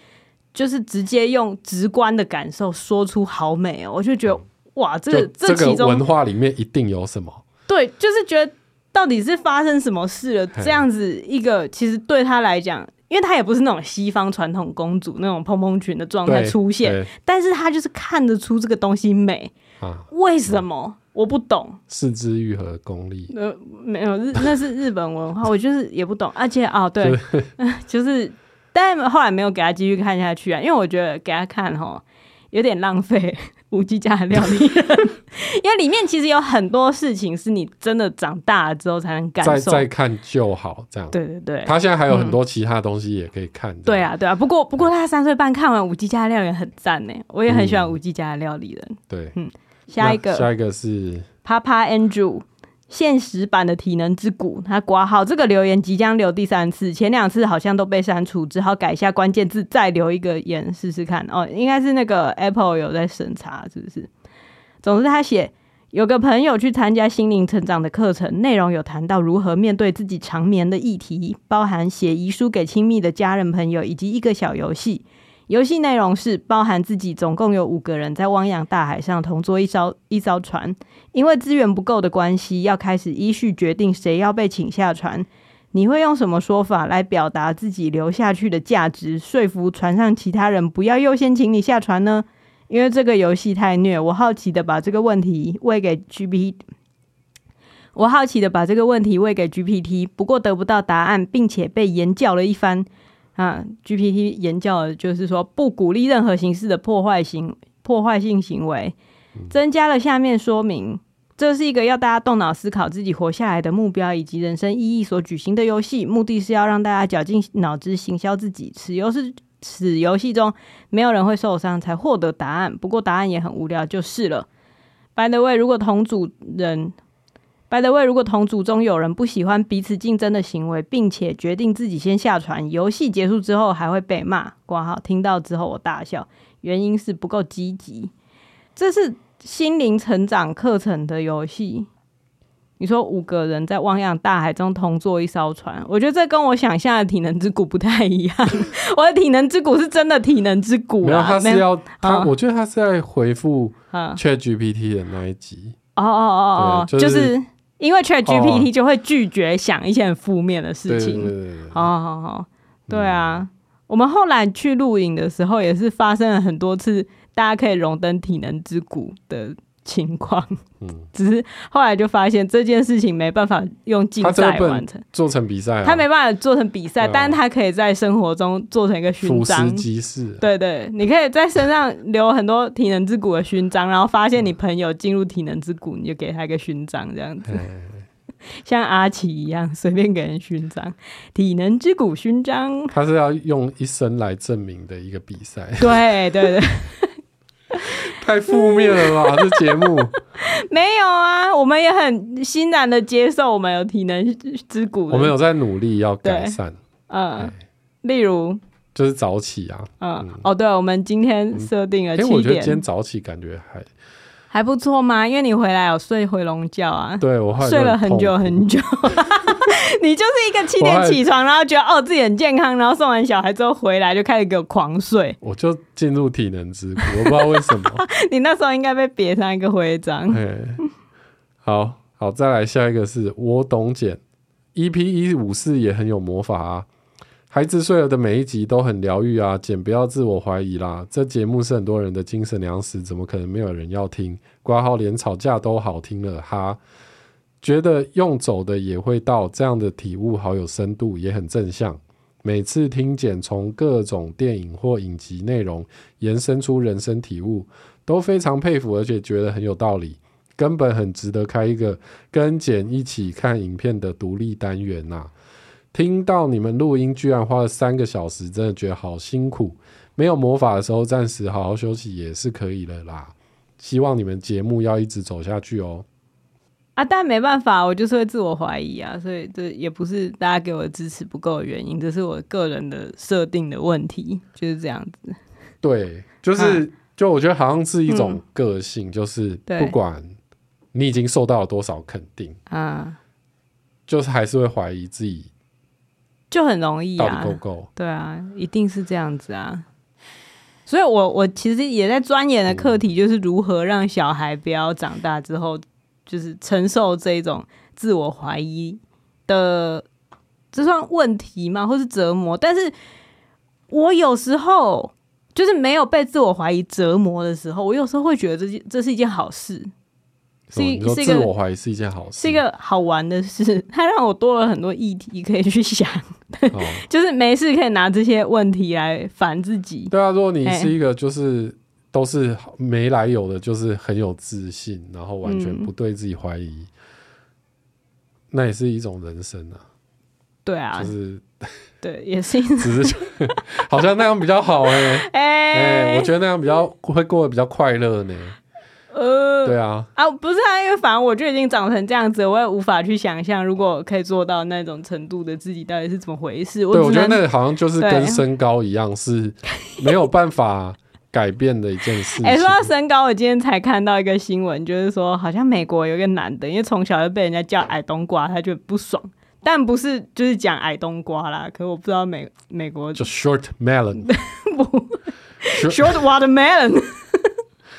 就是直接用直观的感受说出好美哦，我就觉得。嗯哇，这个这其中文化里面一定有什么？对，就是觉得到底是发生什么事了？这样子一个，其实对他来讲，因为他也不是那种西方传统公主那种蓬蓬裙的状态出现，但是他就是看得出这个东西美啊？为什么？我不懂。四肢愈合功力？呃，没有日，那是日本文化，我就是也不懂。而且哦，对，就是，但后来没有给他继续看下去啊，因为我觉得给他看哈有点浪费。无机家的料理人，因为里面其实有很多事情是你真的长大了之后才能感受。再再看就好，这样。对对对，他现在还有很多其他东西也可以看。对啊对啊，不过不过他三岁半看完无机家的料理人很赞呢，我也很喜欢无机家的料理人。对，嗯，下一个下一个是 Papa Andrew。现实版的体能之谷，他挂号这个留言即将留第三次，前两次好像都被删除，只好改一下关键字再留一个言试试看。哦，应该是那个 Apple 有在审查，是不是？总之他写有个朋友去参加心灵成长的课程，内容有谈到如何面对自己长眠的议题，包含写遗书给亲密的家人朋友，以及一个小游戏。游戏内容是包含自己总共有五个人在汪洋大海上同坐一艘一艘船，因为资源不够的关系，要开始依序决定谁要被请下船。你会用什么说法来表达自己留下去的价值，说服船上其他人不要优先请你下船呢？因为这个游戏太虐，我好奇的把这个问题问给 GPT，我好奇的把这个问题问给 GPT，不过得不到答案，并且被严教了一番。啊，GPT 言教的就是说不鼓励任何形式的破坏行破坏性行为，增加了下面说明，这是一个要大家动脑思考自己活下来的目标以及人生意义所举行的游戏，目的是要让大家绞尽脑汁行销自己。此游是此游戏中没有人会受伤才获得答案，不过答案也很无聊就是了。By the way，如果同组人。By the way，如果同组中有人不喜欢彼此竞争的行为，并且决定自己先下船，游戏结束之后还会被骂。括号听到之后我大笑，原因是不够积极。这是心灵成长课程的游戏。你说五个人在汪洋大海中同坐一艘船，我觉得这跟我想象的体能之谷不太一样。我的体能之谷是真的体能之谷，没有，他是要他，我觉得他是在回复 ChatGPT 的那一集。哦哦哦哦，就是。因为 ChatGPT 就会拒绝想一些很负面的事情。好好好，对啊，嗯、我们后来去录影的时候，也是发生了很多次，大家可以荣登体能之谷的情况，嗯，只是后来就发现这件事情没办法用竞赛完成，做成比赛，他没办法做成比赛，但是他可以在生活中做成一个勋章，对对，你可以在身上留很多体能之谷的勋章，然后发现你朋友进入体能之谷，你就给他一个勋章，这样子，像阿奇一样随便给人勋章，体能之谷勋章，他是要用一生来证明的一个比赛，对对对。太负面了吧？这节目 没有啊，我们也很欣然的接受我们有体能之骨，我们有在努力要改善。嗯，例如就是早起啊。嗯，嗯哦，对，我们今天设定了七点。欸，我觉得今天早起感觉还还不错吗？因为你回来有睡回笼觉啊。对，我睡了很久很久。你就是一个七点起床，然后觉得哦自己很健康，然后送完小孩之后回来就开始给我狂睡。我就进入体能之谷，我不知道为什么。你那时候应该被别上一个徽章。好好，再来下一个是我懂简，EP 一五四也很有魔法啊。孩子睡了的每一集都很疗愈啊，简不要自我怀疑啦。这节目是很多人的精神粮食，怎么可能没有人要听？挂号连吵架都好听了哈。觉得用走的也会到，这样的体悟好有深度，也很正向。每次听简从各种电影或影集内容延伸出人生体悟，都非常佩服，而且觉得很有道理，根本很值得开一个跟简一起看影片的独立单元呐、听到你们录音居然花了三个小时，真的觉得好辛苦。没有魔法的时候，暂时好好休息也是可以的啦。希望你们节目要一直走下去哦。啊，但没办法，我就是会自我怀疑啊，所以这也不是大家给我的支持不够的原因，这是我个人的设定的问题，就是这样子。对，就是、啊、就我觉得好像是一种个性，嗯、就是不管你已经受到了多少肯定啊，就是还是会怀疑自己，就很容易啊？对啊，一定是这样子啊。所以我我其实也在钻研的课题，就是如何让小孩不要长大之后。就是承受这一种自我怀疑的，这算问题吗？或是折磨？但是我有时候就是没有被自我怀疑折磨的时候，我有时候会觉得这件这是一件好事，是一是一个自我怀疑是一件好事，是一个好玩的事。它让我多了很多议题可以去想，哦、就是没事可以拿这些问题来烦自己。对啊，如果你是一个就是。都是没来由的，就是很有自信，然后完全不对自己怀疑，嗯、那也是一种人生啊。对啊，就是 对，也是一种，只是好像那样比较好哎、欸，哎、欸欸，我觉得那样比较会过得比较快乐呢。呃，对啊，啊，不是啊，因为反正我就已经长成这样子，我也无法去想象，如果可以做到那种程度的自己到底是怎么回事。我，对，我觉得那个好像就是跟身高一样，是没有办法改变的一件事情。哎、欸，说到身高，我今天才看到一个新闻，就是说好像美国有一个男的，因为从小就被人家叫矮冬瓜，他就不爽。但不是就是讲矮冬瓜啦，可我不知道美美国就 short melon 不 short watermelon。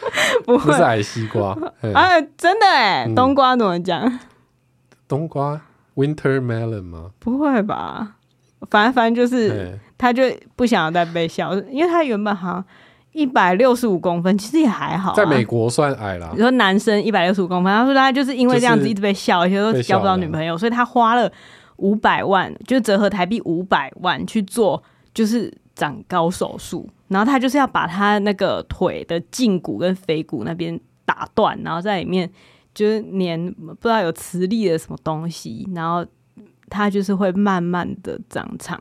不会是矮西瓜 啊！真的哎，冬瓜怎么讲？冬瓜 winter melon 吗？不会吧？反正反正就是，他就不想要再被笑，因为他原本好像一百六十五公分，其实也还好，在美国算矮了。你说男生一百六十五公分，他说他就是因为这样子一直被笑，而且都交不到女朋友，所以他花了五百万，就折合台币五百万去做，就是长高手术。然后他就是要把他那个腿的胫骨跟腓骨那边打断，然后在里面就是粘不知道有磁力的什么东西，然后他就是会慢慢的长长，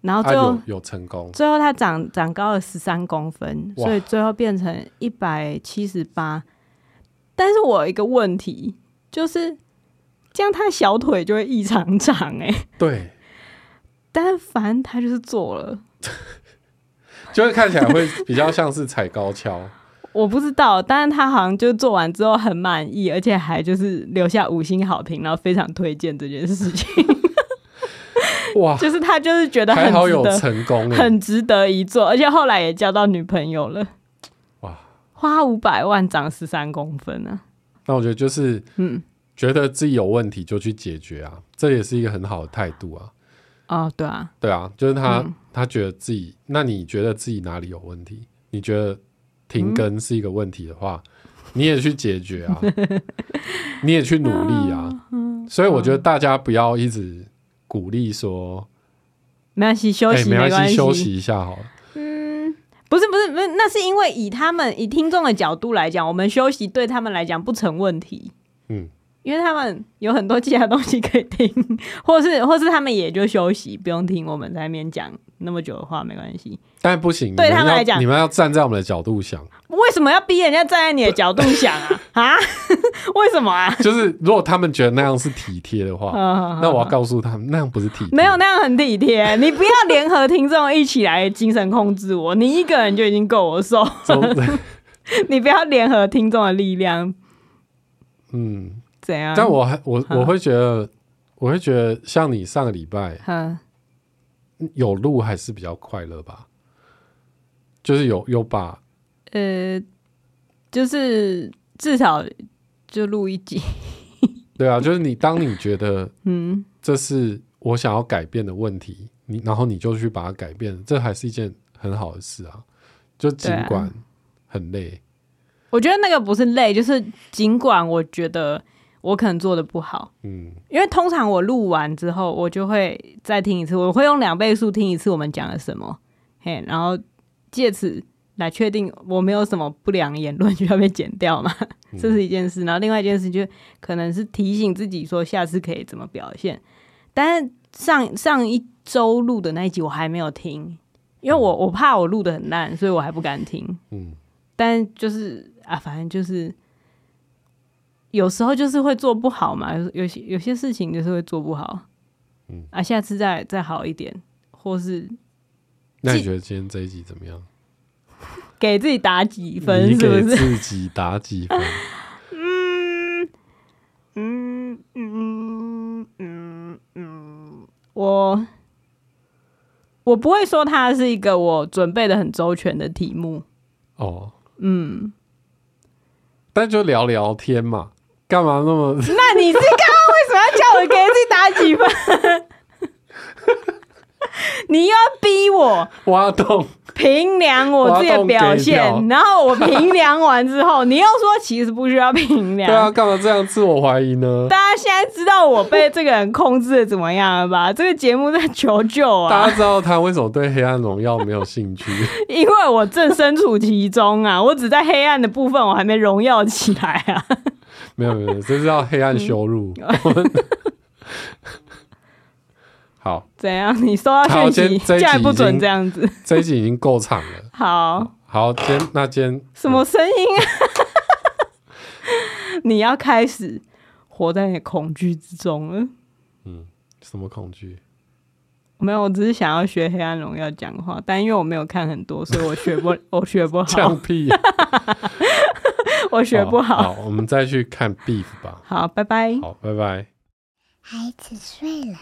然后最后、啊、有，有成功，最后他长长高了十三公分，所以最后变成一百七十八。但是我有一个问题就是，这样他小腿就会异常长哎、欸，对，但反正他就是做了。就会看起来会比较像是踩高跷，我不知道，但是他好像就做完之后很满意，而且还就是留下五星好评，然后非常推荐这件事情。哇，就是他就是觉得很好有成功，很值得一做，而且后来也交到女朋友了。哇，花五百万长十三公分啊！那我觉得就是，嗯，觉得自己有问题就去解决啊，这也是一个很好的态度啊。哦，对啊，对啊，就是他。嗯他觉得自己，那你觉得自己哪里有问题？你觉得停更是一个问题的话，嗯、你也去解决啊，你也去努力啊。嗯、所以我觉得大家不要一直鼓励说，没关系，休息，欸、没关系，休息一下好了。嗯，不是，不是，不是，那是因为以他们以听众的角度来讲，我们休息对他们来讲不成问题。嗯。因为他们有很多其他东西可以听，或是或是他们也就休息，不用听我们在那边讲那么久的话，没关系。但不行，对他们来讲，你们要站在我们的角度想。为什么要逼人家站在你的角度想啊？啊？为什么啊？就是如果他们觉得那样是体贴的话，那我要告诉他们，那样不是体贴，没有那样很体贴。你不要联合听众一起来精神控制我，你一个人就已经够我受。你不要联合听众的力量。嗯。怎样？但我还我我会觉得，我会觉得像你上个礼拜，有录还是比较快乐吧？就是有有把，呃，就是至少就录一集。对啊，就是你当你觉得，嗯，这是我想要改变的问题，你然后你就去把它改变，这还是一件很好的事啊。就尽管很累，我觉得那个不是累，就是尽管我觉得。我可能做的不好，嗯，因为通常我录完之后，我就会再听一次，我会用两倍速听一次我们讲了什么，嘿，然后借此来确定我没有什么不良言论需要被剪掉嘛，嗯、这是一件事。然后另外一件事就可能是提醒自己说下次可以怎么表现。但是上上一周录的那一集我还没有听，因为我我怕我录的很烂，所以我还不敢听。嗯，但就是啊，反正就是。有时候就是会做不好嘛，有些有些事情就是会做不好，嗯啊，下次再再好一点，或是那你觉得今天这一集怎么样？给自己打几分？是不是？自己打几分？嗯嗯嗯嗯嗯，我我不会说它是一个我准备的很周全的题目哦，嗯，但就聊聊天嘛。干嘛那么？那你是刚刚为什么要叫我给自己打几分？你又要逼我挖洞评量我自己的表现，然后我评量完之后，你又说其实不需要评量。对啊，干嘛这样自我怀疑呢？大家现在知道我被这个人控制的怎么样了吧？这个节目在求救啊！大家知道他为什么对《黑暗荣耀》没有兴趣？因为我正身处其中啊！我只在黑暗的部分，我还没荣耀起来啊！没有没有，这是叫黑暗羞辱。嗯 好，怎样？你收到讯息，这样不准这样子。这一集已经够长了。好，好，今那今什么声音啊？你要开始活在你的恐惧之中了。嗯，什么恐惧？没有，我只是想要学《黑暗荣耀》讲话，但因为我没有看很多，所以我学不，我学不好。放屁！我学不好。好，我们再去看 Beef 吧。好，拜拜。好，拜拜。孩子睡了。